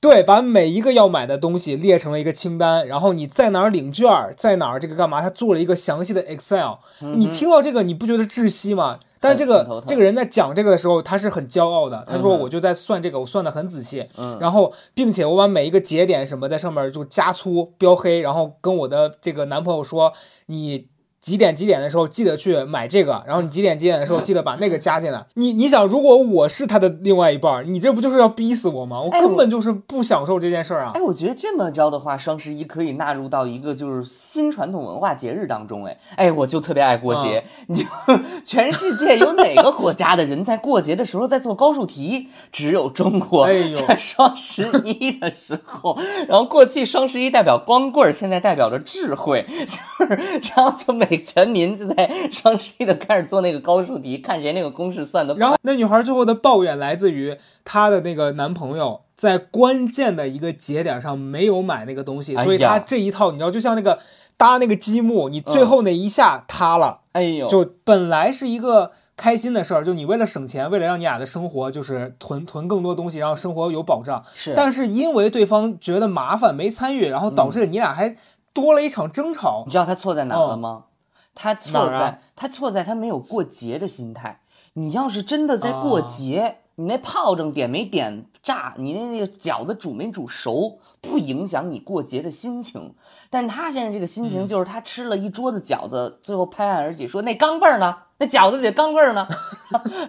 对把每一个要买的东西列成了一个清单，然后你在哪儿领券儿，在哪儿这个干嘛，他做了一个详细的 Excel。你听到这个，你不觉得窒息吗？但这个这个人在讲这个的时候，他是很骄傲的。他说：“嗯哼我就在算这个，我算的很仔细。嗯然后，并且我把每一个节点什么在上面就加粗标黑，然后跟我的这个男朋友说，你几点几点的时候记得去买这个，然后你几点几点的时候记得把那个加进来。你你想，如果我是他的另外一半儿，你这不就是要逼死我吗？我根本就是不享受这件事儿啊哎，！我觉得这么着的话，双十一可以纳入到一个就是新传统文化节日当中。哎，哎，我就特别爱过节。你就全世界有哪个国家的人在过节的时候在做高数题？只有中国哎呦在双十一的时候，然后过去双十一代表光棍儿，现在代表着智慧，就是然后就每 全民就在双十一的开始做那个高数题，看谁那个公式算的然后那女孩最后的抱怨来自于她的那个男朋友在关键的一个节点上没有买那个东西，哎所以她这一套你知道，就像那个搭那个积木，你最后那一下塌了。哎呦，就本来是一个开心的事儿，就你为了省钱，为了让你俩的生活就是囤囤更多东西，让生活有保障。是但是因为对方觉得麻烦没参与，然后导致你俩还多了一场争吵你。知道他错在哪了吗？他错在、啊他错在他没有过节的心态。你要是真的在过节，你那炮仗点没点炸，你那那个饺子煮没煮熟，不影响你过节的心情。但是他现在这个心情就是他吃了一桌子饺子，最后拍案而起说那钢镚儿呢？那饺子里的钢镚儿呢？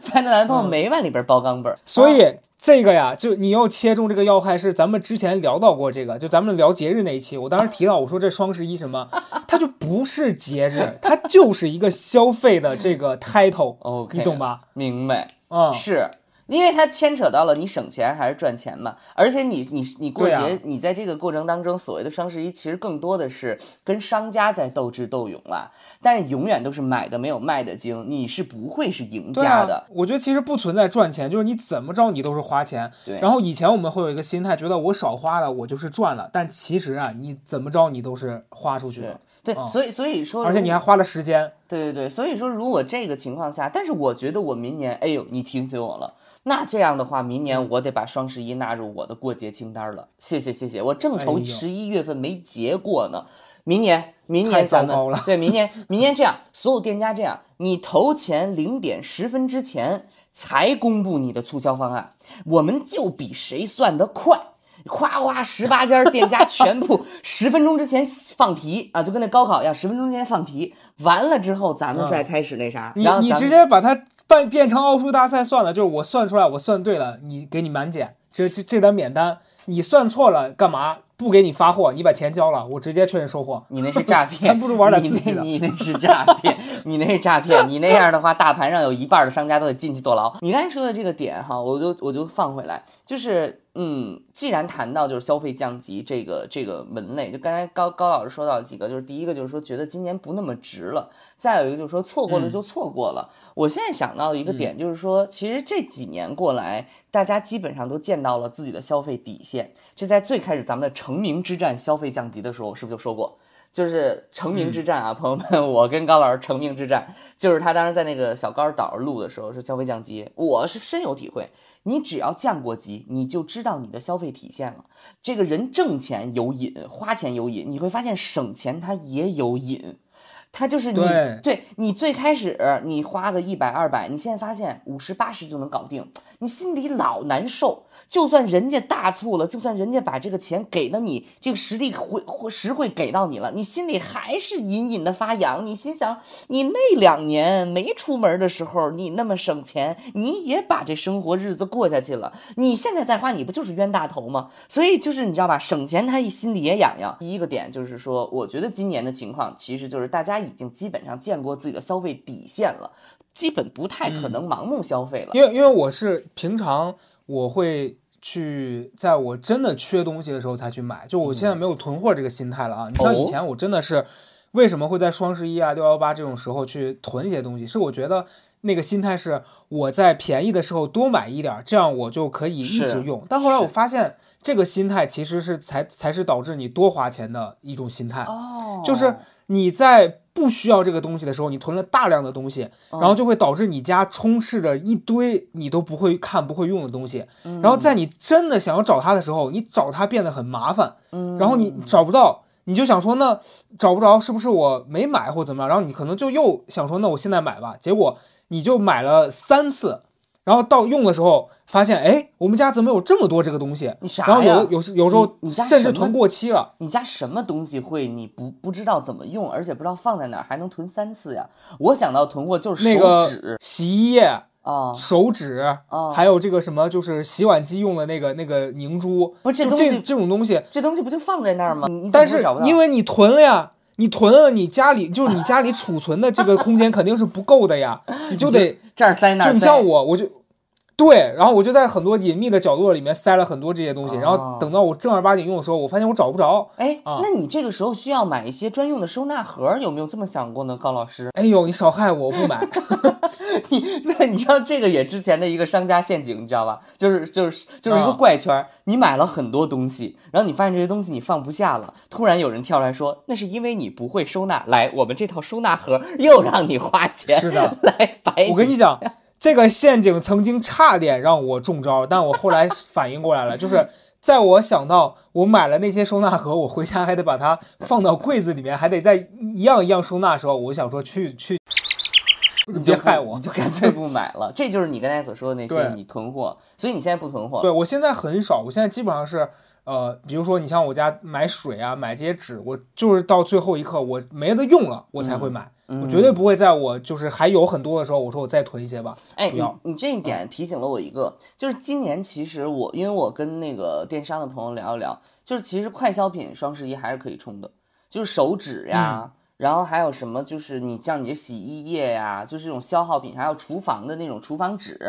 发现她男朋友没往里边包钢镚儿，所以这个呀，就你要切中这个要害，是咱们之前聊到过这个，就咱们聊节日那一期，我当时提到我说这双十一什么，它就不是节日，它就是一个消费的这个 title，OK，你懂吧？明白。嗯，是因为它牵扯到了你省钱还是赚钱嘛，而且你你你过节，啊。你在这个过程当中，所谓的双十一其实更多的是跟商家在斗智斗勇啦，但是永远都是买的没有卖的精，你是不会是赢家的。啊，我觉得其实不存在赚钱，就是你怎么着你都是花钱。对。然后以前我们会有一个心态，觉得我少花了我就是赚了，但其实啊，你怎么着你都是花出去对的，对，嗯。所以所以说，而且你还花了时间。对对对，所以说如果这个情况下，但是我觉得我明年，哎呦，你提醒我了。那这样的话，明嗯年我得把双十一纳入我的过节清单了。谢谢谢谢，我正愁十一月份没节过呢。明年明年咱们对明年明年这样，所有店家这样，你投前零点十分之前才公布你的促销方案，我们就比谁算得快。夸夸十八家店家全部 十分钟之前放题啊，就跟那高考一样，十分钟之前放题，完了之后咱们再开始那啥，你你直接把它办变成奥数大赛算了，就是我算出来我算对了，你给你满减，这这这单免单。你算错了干嘛？不给你发货，你把钱交了，我直接确认收货。你那是诈 骗，咱不如玩点 你刺激的那你那是诈骗，你那是诈骗，你那样的话，大盘上有一半的商家都得进去坐牢。你刚才说的这个点哈，我就我就放回来，就是嗯，既然谈到就是消费降级这个这个门类，就刚才高高老师说到几个，就是第一个就是说觉得今年不那么值了，再有一个就是说错过了就错过了。我现在想到的一个点就是说，其实这几年过来，大家基本上都见到了自己的消费底线。这在最开始咱们的成名之战消费降级的时候，是不是就说过？就是成名之战啊，朋友们，我跟高老师成名之战，就是他当时在那个小高岛录的时候是消费降级，我是深有体会。你只要降过级，你就知道你的消费体现了。这个人挣钱有瘾，花钱有瘾，你会发现省钱他也有瘾。他就是你，对你最开始你花个一百二百，你现在发现五十八十就能搞定，你心里老难受。就算人家大促了，就算人家把这个钱给了你，这个实力会会实惠给到你了，你心里还是隐隐的发痒。你心想，你那两年没出门的时候，你那么省钱，你也把这生活日子过下去了。你现在再花，你不就是冤大头吗？所以就是你知道吧，省钱他一心里也痒痒。第一个点就是说，我觉得今年的情况其实就是大家已经基本上见过自己的消费底线了，基本不太可能盲目消费了。因为因为我是平常我会去在我真的缺东西的时候才去买，就我现在没有囤货这个心态了啊。你像以前我真的是为什么会在双十一啊、六幺八这种时候去囤一些东西？是我觉得那个心态是我在便宜的时候多买一点儿，这样我就可以一直用。但后来我发现，这个心态其实是才才是导致你多花钱的一种心态。哦就是你在不需要这个东西的时候，你囤了大量的东西，然后就会导致你家充斥着一堆你都不会看、不会用的东西。然后在你真的想要找它的时候，你找它变得很麻烦，然后你找不到。你就想说，那找不着是不是我没买或怎么样？然后你可能就又想说，那我现在买吧。结果你就买了三次，然后到用的时候发现，哎，我们家怎么有这么多这个东西？你啥然后有有时有时候你你家甚至囤过期了。你家什么东西会你不不知道怎么用，而且不知道放在哪儿，还能囤三次呀？我想到囤货就是手那个纸洗衣液、啊，手指，哦还有这个什么，就是洗碗机用的那个那个凝珠，不是这东西这种东西。这东西不就放在那儿吗？但是因为你囤了呀，你囤了，你家里就是你家里储存的这个空间肯定是不够的呀，你就得 这儿塞那儿塞，就你像我，我就对，然后我就在很多隐秘的角落里面塞了很多这些东西，然后哦等到我正儿八经用的时候，我发现我找不着。哎，啊那你这个时候需要买一些专用的收纳盒，有没有这么想过呢，高老师？哎呦，你少害我，我不买。你那你知道这个也之前的一个商家陷阱，你知道吧？就是就是就是一个啊怪圈儿，你买了很多东西，然后你发现这些东西你放不下了，突然有人跳出来说，那是因为你不会收纳。来，我们这套收纳盒又让你花钱，是的，来白。我跟你讲，这个陷阱曾经差点让我中招，但我后来反应过来了，就是在我想到我买了那些收纳盒，我回家还得把它放到柜子里面，还得再一样一样收纳的时候，我想说去去，你别害我你。就干脆不买了。这就是你刚才所说的那些你囤货，所以你现在不囤货。对我现在很少，我现在基本上是。呃，比如说你像我家买水啊，买这些纸，我就是到最后一刻我没得用了，我才会买。嗯我绝对不会在我就是还有很多的时候，我说我再囤一些吧。哎，你不要你这一点提醒了我一个，就是今年其实我因为我跟那个电商的朋友聊一聊，就是其实快消品双十一还是可以冲的，就是手纸呀，然后还有什么就是你像你的洗衣液呀，就是这种消耗品，还有厨房的那种厨房纸。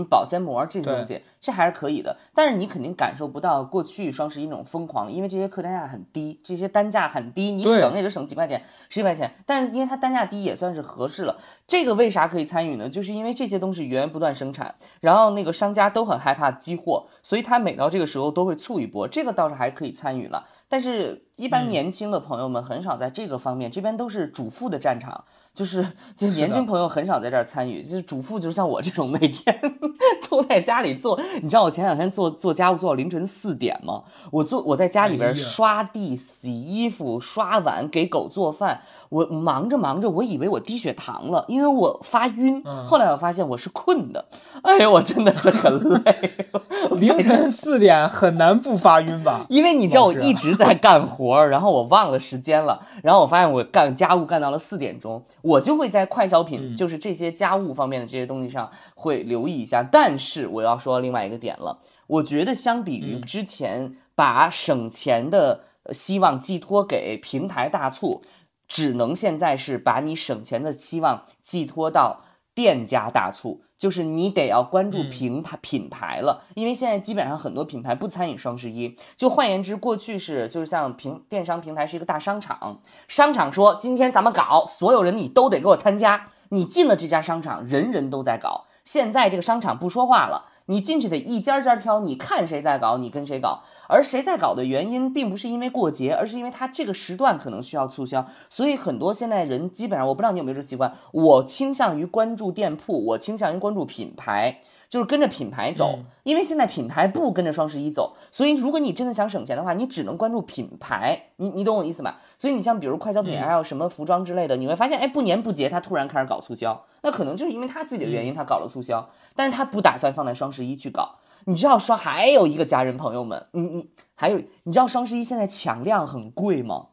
什么保鲜膜这些东西，这还是可以的，但是你肯定感受不到过去双十一那种疯狂，因为这些客单价很低，这些单价很低，你省也就省几块钱、十几块钱，但是因为它单价低，也算是合适了。这个为啥可以参与呢？就是因为这些东西源源不断生产，然后那个商家都很害怕积货，所以他每到这个时候都会促一波，这个倒是还可以参与了。但是，一般年轻的朋友们很少在这个方面，这边都是主妇的战场，就是就是年轻朋友很少在这儿参与，就是主妇就是像我这种每天 都在家里做。你知道我前两天做做家务做到凌晨四点吗？我做我在家里边刷地、洗衣服、刷碗、给狗做饭，我忙着忙着，我以为我低血糖了，因为我发晕。嗯后来我发现我是困的，哎呀，我真的是很累。凌晨四点很难不发晕吧？因为你知道我一直在干活，然后我忘了时间了，然后我发现我干家务干到了四点钟，我就会在快消品，就是这些家务方面的这些东西上会留意一下。但是我要说另外一个点了，我觉得相比于之前把省钱的呃希望寄托给平台大促，只能现在是把你省钱的期望寄托到店家大促，就是你得要关注平台、品牌了，因为现在基本上很多品牌不参与双十一。就换言之，过去是就是像平电商平台是一个大商场，商场说今天咱们搞，所有人你都得给我参加。你进了这家商场，人人都在搞。现在这个商场不说话了。你进去得一家家挑，你看谁在搞，你跟谁搞。而谁在搞的原因，并不是因为过节，而是因为它这个时段可能需要促销。所以很多现在人基本上，我不知道你有没有这习惯，我倾向于关注店铺，我倾向于关注品牌。就是跟着品牌走，嗯因为现在品牌不跟着双十一走，所以如果你真的想省钱的话，你只能关注品牌，你你懂我意思吗？所以你像比如快消品，还有什么服装之类的，你会发现，哎，不年不节，他突然开始搞促销，那可能就是因为他自己的原因，他搞了促销，但是他不打算放在双十一去搞。你知道说还有一个家人朋友们，你你还有你知道双十一现在抢量很贵吗？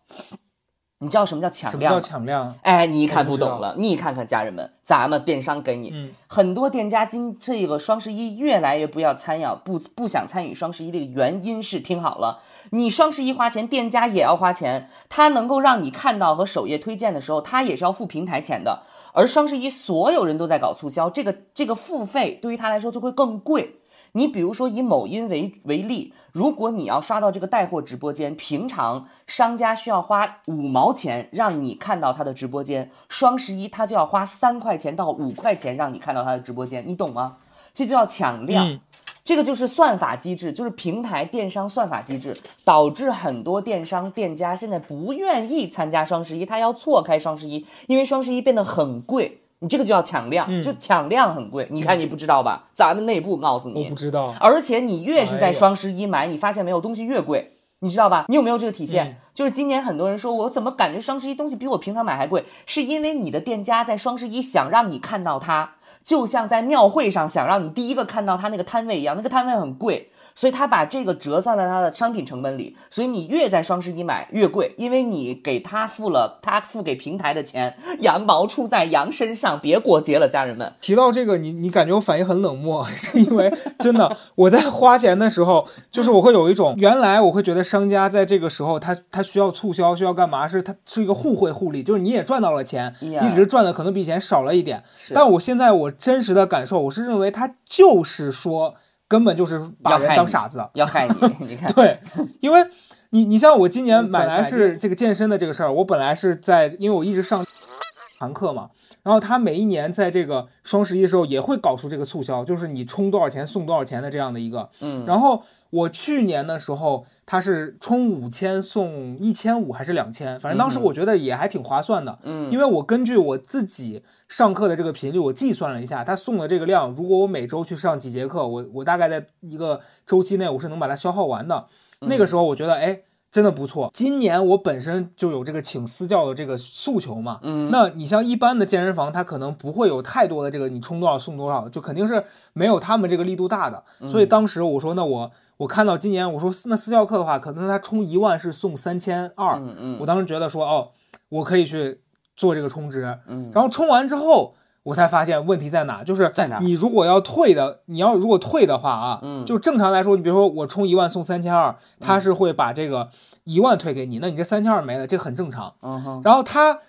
你知道什么叫抢量吗？什么叫抢量？哎，你一看不懂了，你看看家人们，咱们电商给你，嗯很多店家今这个双十一越来越不要参与，不不想参与双十一的原因是，听好了，你双十一花钱，店家也要花钱，他能够让你看到和首页推荐的时候，他也是要付平台钱的。而双十一所有人都在搞促销，这个这个付费对于他来说就会更贵。你比如说以某音为为例，如果你要刷到这个带货直播间，平常商家需要花五毛钱让你看到他的直播间，双十一他就要花三块钱到五块钱让你看到他的直播间，你懂吗？这就叫抢量。嗯这个就是算法机制，就是平台电商算法机制，导致很多电商店家现在不愿意参加双十一，他要错开双十一，因为双十一变得很贵，你这个就要抢量，嗯就抢量很贵。你看你不知道吧？咱们内部告诉你我不，知道。而且你越是在双十一买，你发现没有东西越贵，你知道吧？你有没有这个体现？嗯就是今年很多人说我怎么感觉双十一东西比我平常买还贵，是因为你的店家在双十一想让你看到它，就像在庙会上想让你第一个看到它那个摊位一样，那个摊位很贵。所以他把这个折算在他的商品成本里，所以你越在双十一买越贵，因为你给他付了他付给平台的钱，羊毛出在羊身上，别过节了，家人们。提到这个，你你感觉我反应很冷漠，是因为真的我在花钱的时候，就是我会有一种原来我会觉得商家在这个时候他他需要促销，需要干嘛？是他是一个互惠互利，就是你也赚到了钱，呀你只是赚的可能比以前少了一点。但我现在我真实的感受，我是认为他就是说根本就是把人要害你当傻子。要害你，你看，对，因为你你像我今年嗯本来是这个健身的这个事儿，我本来是在，因为我一直上 团课嘛，然后他每一年在这个双十一的时候也会搞出这个促销，就是你充多少钱送多少钱的这样的一个。嗯，然后我去年的时候，他是充五千送一千五还是两千，反正当时嗯我觉得也还挺划算的。嗯，因为我根据我自己上课的这个频率，我计算了一下，他送的这个量，如果我每周去上几节课，我我大概在一个周期内我是能把它消耗完的。嗯那个时候我觉得，哎，真的不错。今年我本身就有这个请私教的这个诉求嘛，嗯，那你像一般的健身房，它可能不会有太多的这个你充多少送多少，就肯定是没有他们这个力度大的。所以嗯当时我说，那我我看到今年我说那私教课的话，可能他充一万是送三千二，嗯嗯，我当时觉得说，哦，我可以去做这个充值，嗯，然后充完之后，我才发现问题在哪，就是在哪你如果要退的，你要如果退的话啊，嗯就正常来说，你比如说我充一万送三千二，他是会把这个一万退给你，那你这三千二没了，这很正常。嗯哼，然后他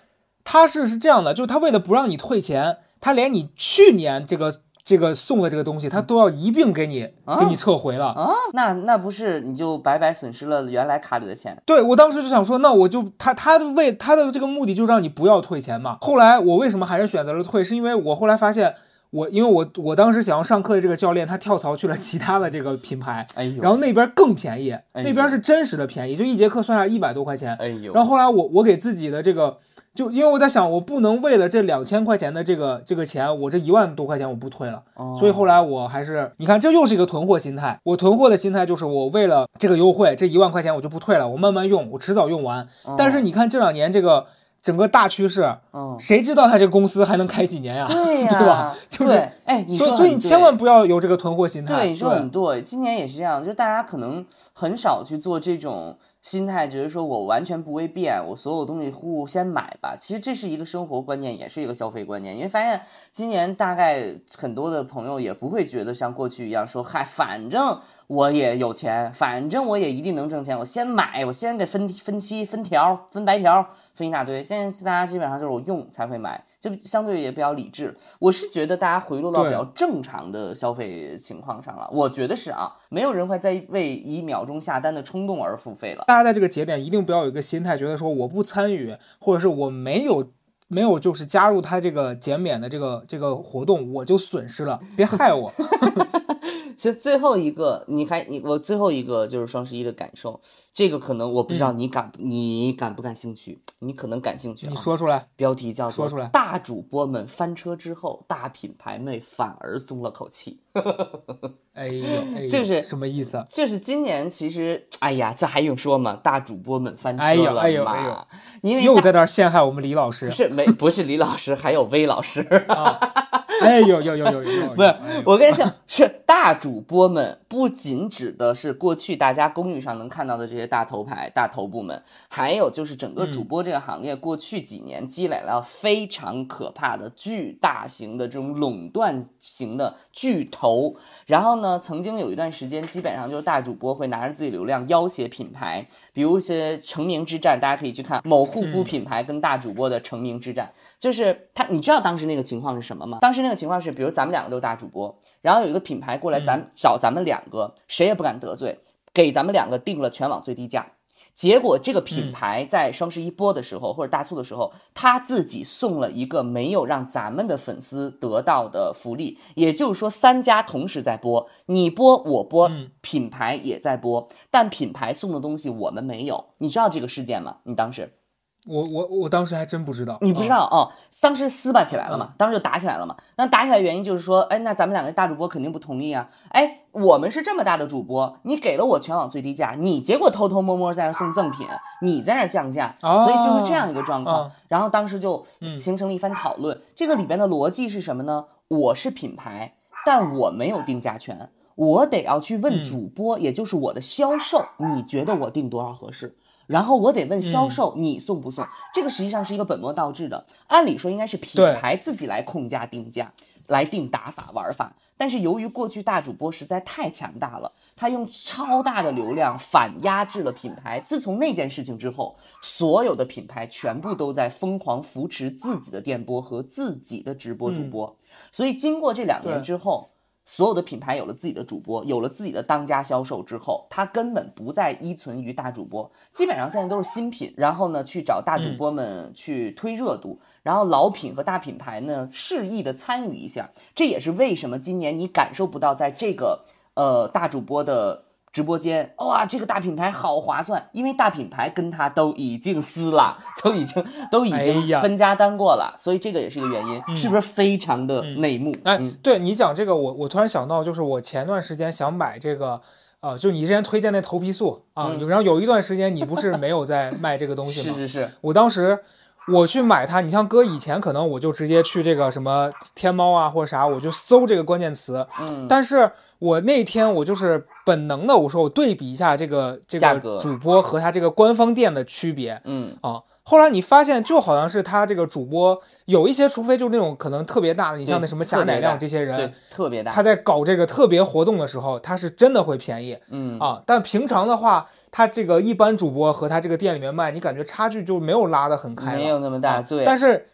他是是这样的，就是他为了不让你退钱，他连你去年这个这个送的这个东西，他都要一并给你给你撤回了。啊，那那不是你就白白损失了原来卡里的钱？对我当时就想说，那我就他他的为他的这个目的就让你不要退钱嘛。后来我为什么还是选择了退，是因为我后来发现我因为我我当时想要上课的这个教练他跳槽去了其他的这个品牌，哎呦，然后那边更便宜，哎那边是真实的便宜，就一节课算下来一百多块钱。哎呦，然后后来我我给自己的这个，就因为我在想，我不能为了这两千块钱的这个这个钱，我这一万多块钱我不退了。哦所以后来我还是，你看，这又是一个囤货心态。我囤货的心态就是，我为了这个优惠，这一万块钱我就不退了，我慢慢用，我迟早用完。哦但是你看这两年这个整个大趋势，嗯，谁知道他这个公司还能开几年呀？对呀，对吧？就是对，哎，所以所以你千万不要有这个囤货心态。对，你说很对，今年也是这样，就大家可能很少去做这种心态，觉得说我完全不会变，我所有东西呼先买吧。其实这是一个生活观念，也是一个消费观念。因为发现今年大概很多的朋友也不会觉得像过去一样说，嗨，反正我也有钱，反正我也一定能挣钱，我先买，我先给分分期、分条、分白条，分一大堆。现在大家基本上就是我用才会买，就相对也比较理智。我是觉得大家回落到比较正常的消费情况上了，我觉得是啊，没有人会再为一秒钟下单的冲动而付费了。大家在这个节点一定不要有一个心态，觉得说我不参与，或者是我没有没有就是加入他这个减免的这个这个活动，我就损失了，别害我。其实最后一个，你还你我最后一个就是双十一的感受，这个可能我不知道你感、你感不感兴趣，你可能感兴趣、啊。你说出来，标题叫做说出来大主播们翻车之后，大品牌们反而松了口气。哎呦，哎 呦就是什么意思？就是今年其实，哎呀，这还用说吗？大主播们翻车哎呦了嘛？哎呦哎呦因为又在那儿陷害我们李老师不。是没不是李老师，还有威老师。哎呦呦呦呦呦！不是我跟你讲，是大主播们，不仅指的是过去大家公寓上能看到的这些大头牌、大头部们，还有就是整个主播这个行业过去几年积累了非常可怕的巨大型的这种垄断型的巨头。然后呢，曾经有一段时间，基本上就是大主播会拿着自己流量要挟品牌，比如一些成名之战，大家可以去看某护肤品牌跟大主播的成名之战。就是他，你知道当时那个情况是什么吗？当时那个情况是，比如咱们两个都是大主播，然后有一个品牌过来，咱找咱们两个，谁也不敢得罪，给咱们两个定了全网最低价。结果这个品牌在双十一播的时候，或者大促的时候，他自己送了一个没有让咱们的粉丝得到的福利，也就是说三家同时在播，你播我播，品牌也在播，但品牌送的东西我们没有。你知道这个事件吗？你当时？我我我当时还真不知道，你不知道哦？当时撕巴起来了嘛，当时就打起来了嘛。那打起来原因就是说，哎，那咱们两个大主播肯定不同意啊。哎，我们是这么大的主播，你给了我全网最低价，你结果偷偷摸摸在那送赠品，你在那降价，所以就是这样一个状况。然后当时就形成了一番讨论。这个里边的逻辑是什么呢？我是品牌，但我没有定价权，我得要去问主播，也就是我的销售，你觉得我定多少合适？然后我得问销售，你送不送？这个实际上是一个本末倒置的。按理说应该是品牌自己来控价定价，来定打法玩法。但是由于过去大主播实在太强大了，他用超大的流量反压制了品牌。自从那件事情之后，所有的品牌全部都在疯狂扶持自己的电波和自己的直播主播。所以经过这两年之后。所有的品牌有了自己的主播，有了自己的当家销售之后，他根本不再依存于大主播，基本上现在都是新品，然后呢去找大主播们去推热度，然后老品和大品牌呢适意的参与一下，这也是为什么今年你感受不到在这个呃大主播的。直播间哇，这个大品牌好划算，因为大品牌跟他都已经撕了，都已经都已经分家单过了，所以这个也是一个原因，是不是非常的内幕？哎，对你讲这个，我我突然想到，就是我前段时间想买这个，呃，就你之前推荐那头皮素啊，然后有一段时间你不是没有在卖这个东西吗？是是是，我当时我去买它，你像哥以前可能我就直接去这个什么天猫啊或者啥，我就搜这个关键词，嗯，但是。我那天我就是本能的，我说我对比一下这个这个主播和他这个官方店的区别，嗯啊，后来你发现就好像是他这个主播有一些，除非就是那种可能特别大的，你像那什么贾乃亮这些人，特别大，他在搞这个特别活动的时候，他是真的会便宜，嗯啊，但平常的话，他这个一般主播和他这个店里面卖，你感觉差距就没有拉得很开，没有那么大，对，但是。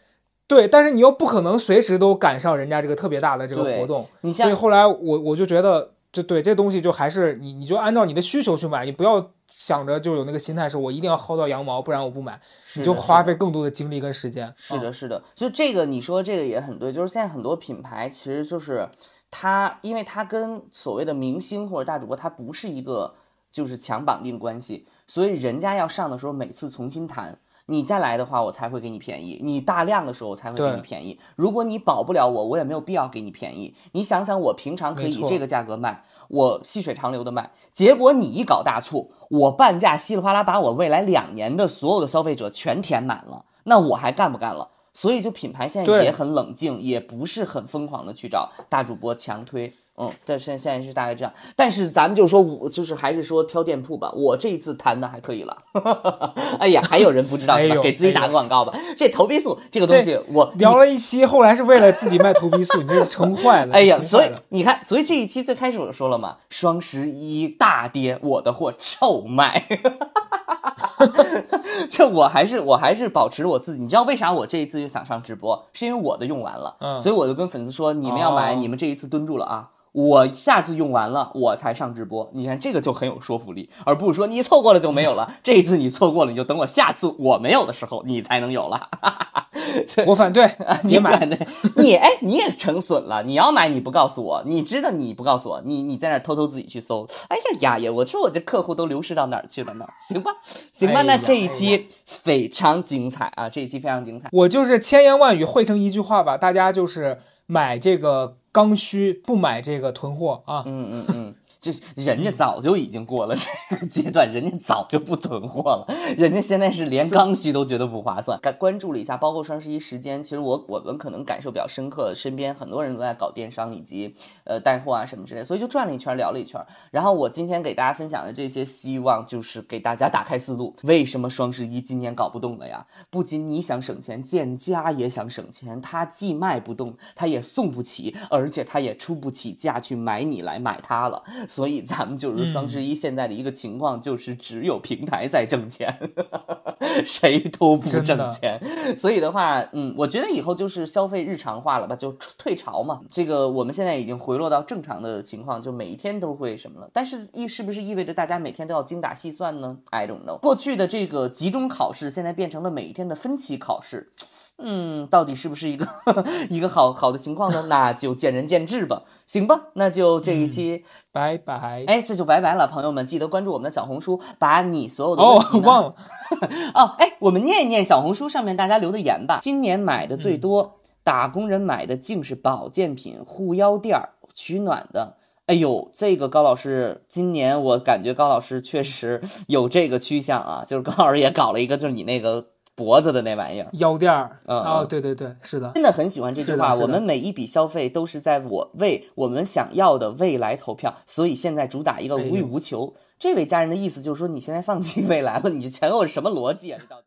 对，但是你又不可能随时都赶上人家这个特别大的这个活动，所以后来我我就觉得，就对这东西就还是你你就按照你的需求去买，你不要想着就有那个心态是我一定要薅到羊毛，不然我不买，你就花费更多的精力跟时间。是的，是的，就这个你说这个也很对，就是现在很多品牌其实就是它，因为它跟所谓的明星或者大主播，它不是一个就是强绑定关系，所以人家要上的时候，每次重新谈。你再来的话，我才会给你便宜。你大量的时候才会给你便宜。如果你保不了我，我也没有必要给你便宜。你想想，我平常可以以这个价格卖，我细水长流的卖，结果你一搞大促，我半价稀里哗啦把我未来两年的所有的消费者全填满了，那我还干不干了？所以就品牌现在也很冷静，也不是很疯狂的去找大主播强推。嗯，对，现现在是大概这样，但是咱们就说，我就是还是说挑店铺吧。我这一次谈的还可以了。哎呀，还有人不知道是吧？给自己打个广告吧。这头皮素这个东西，我聊了一期，后来是为了自己卖头皮素，你这是撑坏了。哎呀，所以你看，所以这一期最开始我就说了嘛，双十一大跌，我的货臭卖。这我还是我还是保持我自己。你知道为啥我这一次就想上直播？是因为我的用完了，嗯所以我就跟粉丝说，你们要买，你们这一次蹲住了啊。我下次用完了，我才上直播。你看这个就很有说服力，而不是说你错过了就没有了。这一次你错过了，你就等我下次我没有的时候，你才能有了。我反对，你反对，你哎，你也成损了。你要买你不告诉我，你知道你不告诉我，你你在那偷偷自己去搜。哎呀呀呀，我说我这客户都流失到哪儿去了呢？行吧，行吧，那这一期非常精彩啊，这一期非常精彩。我就是千言万语汇成一句话吧，大家就是买这个。刚需不买这个囤货啊！嗯嗯嗯。就人家早就已经过了这个阶段，人家早就不囤货了，人家现在是连刚需都觉得不划算。关关注了一下，包括双十一时间，其实我我们可能感受比较深刻，身边很多人都在搞电商以及呃带货啊什么之类，所以就转了一圈，聊了一圈。然后我今天给大家分享的这些，希望就是给大家打开思路。为什么双十一今年搞不动了呀？不仅你想省钱，店家也想省钱，他既卖不动，他也送不起，而且他也出不起价去买你来买它了。所以咱们就是双十一现在的一个情况，就是只有平台在挣钱，谁都不挣钱。所以的话，嗯，我觉得以后就是消费日常化了吧，就退潮嘛。这个我们现在已经回落到正常的情况，就每一天都会什么了。但是意是不是意味着大家每天都要精打细算呢？I don't know。过去的这个集中考试，现在变成了每一天的分期考试。嗯，到底是不是一个 一个好好的情况呢？那就见仁见智吧。行吧，那就这一期拜拜。哎，这就拜拜了，朋友们，记得关注我们的小红书，把你所有的哦忘了 哦，哎，我们念一念小红书上面大家留的言吧。今年买的最多，打工人买的竟是保健品、护腰垫儿、取暖的。哎呦，这个高老师，今年我感觉高老师确实有这个趋向啊，就是高老师也搞了一个，就是你那个。脖子的那玩意儿，腰垫儿，哦，对对对，是的，真的很喜欢这句话。我们每一笔消费都是在我为我们想要的未来投票，所以现在主打一个无欲无求。这位家人的意思就是说，你现在放弃未来了，你这前后是什么逻辑啊？这到底？